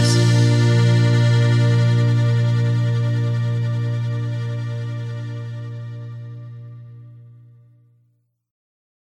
eyes.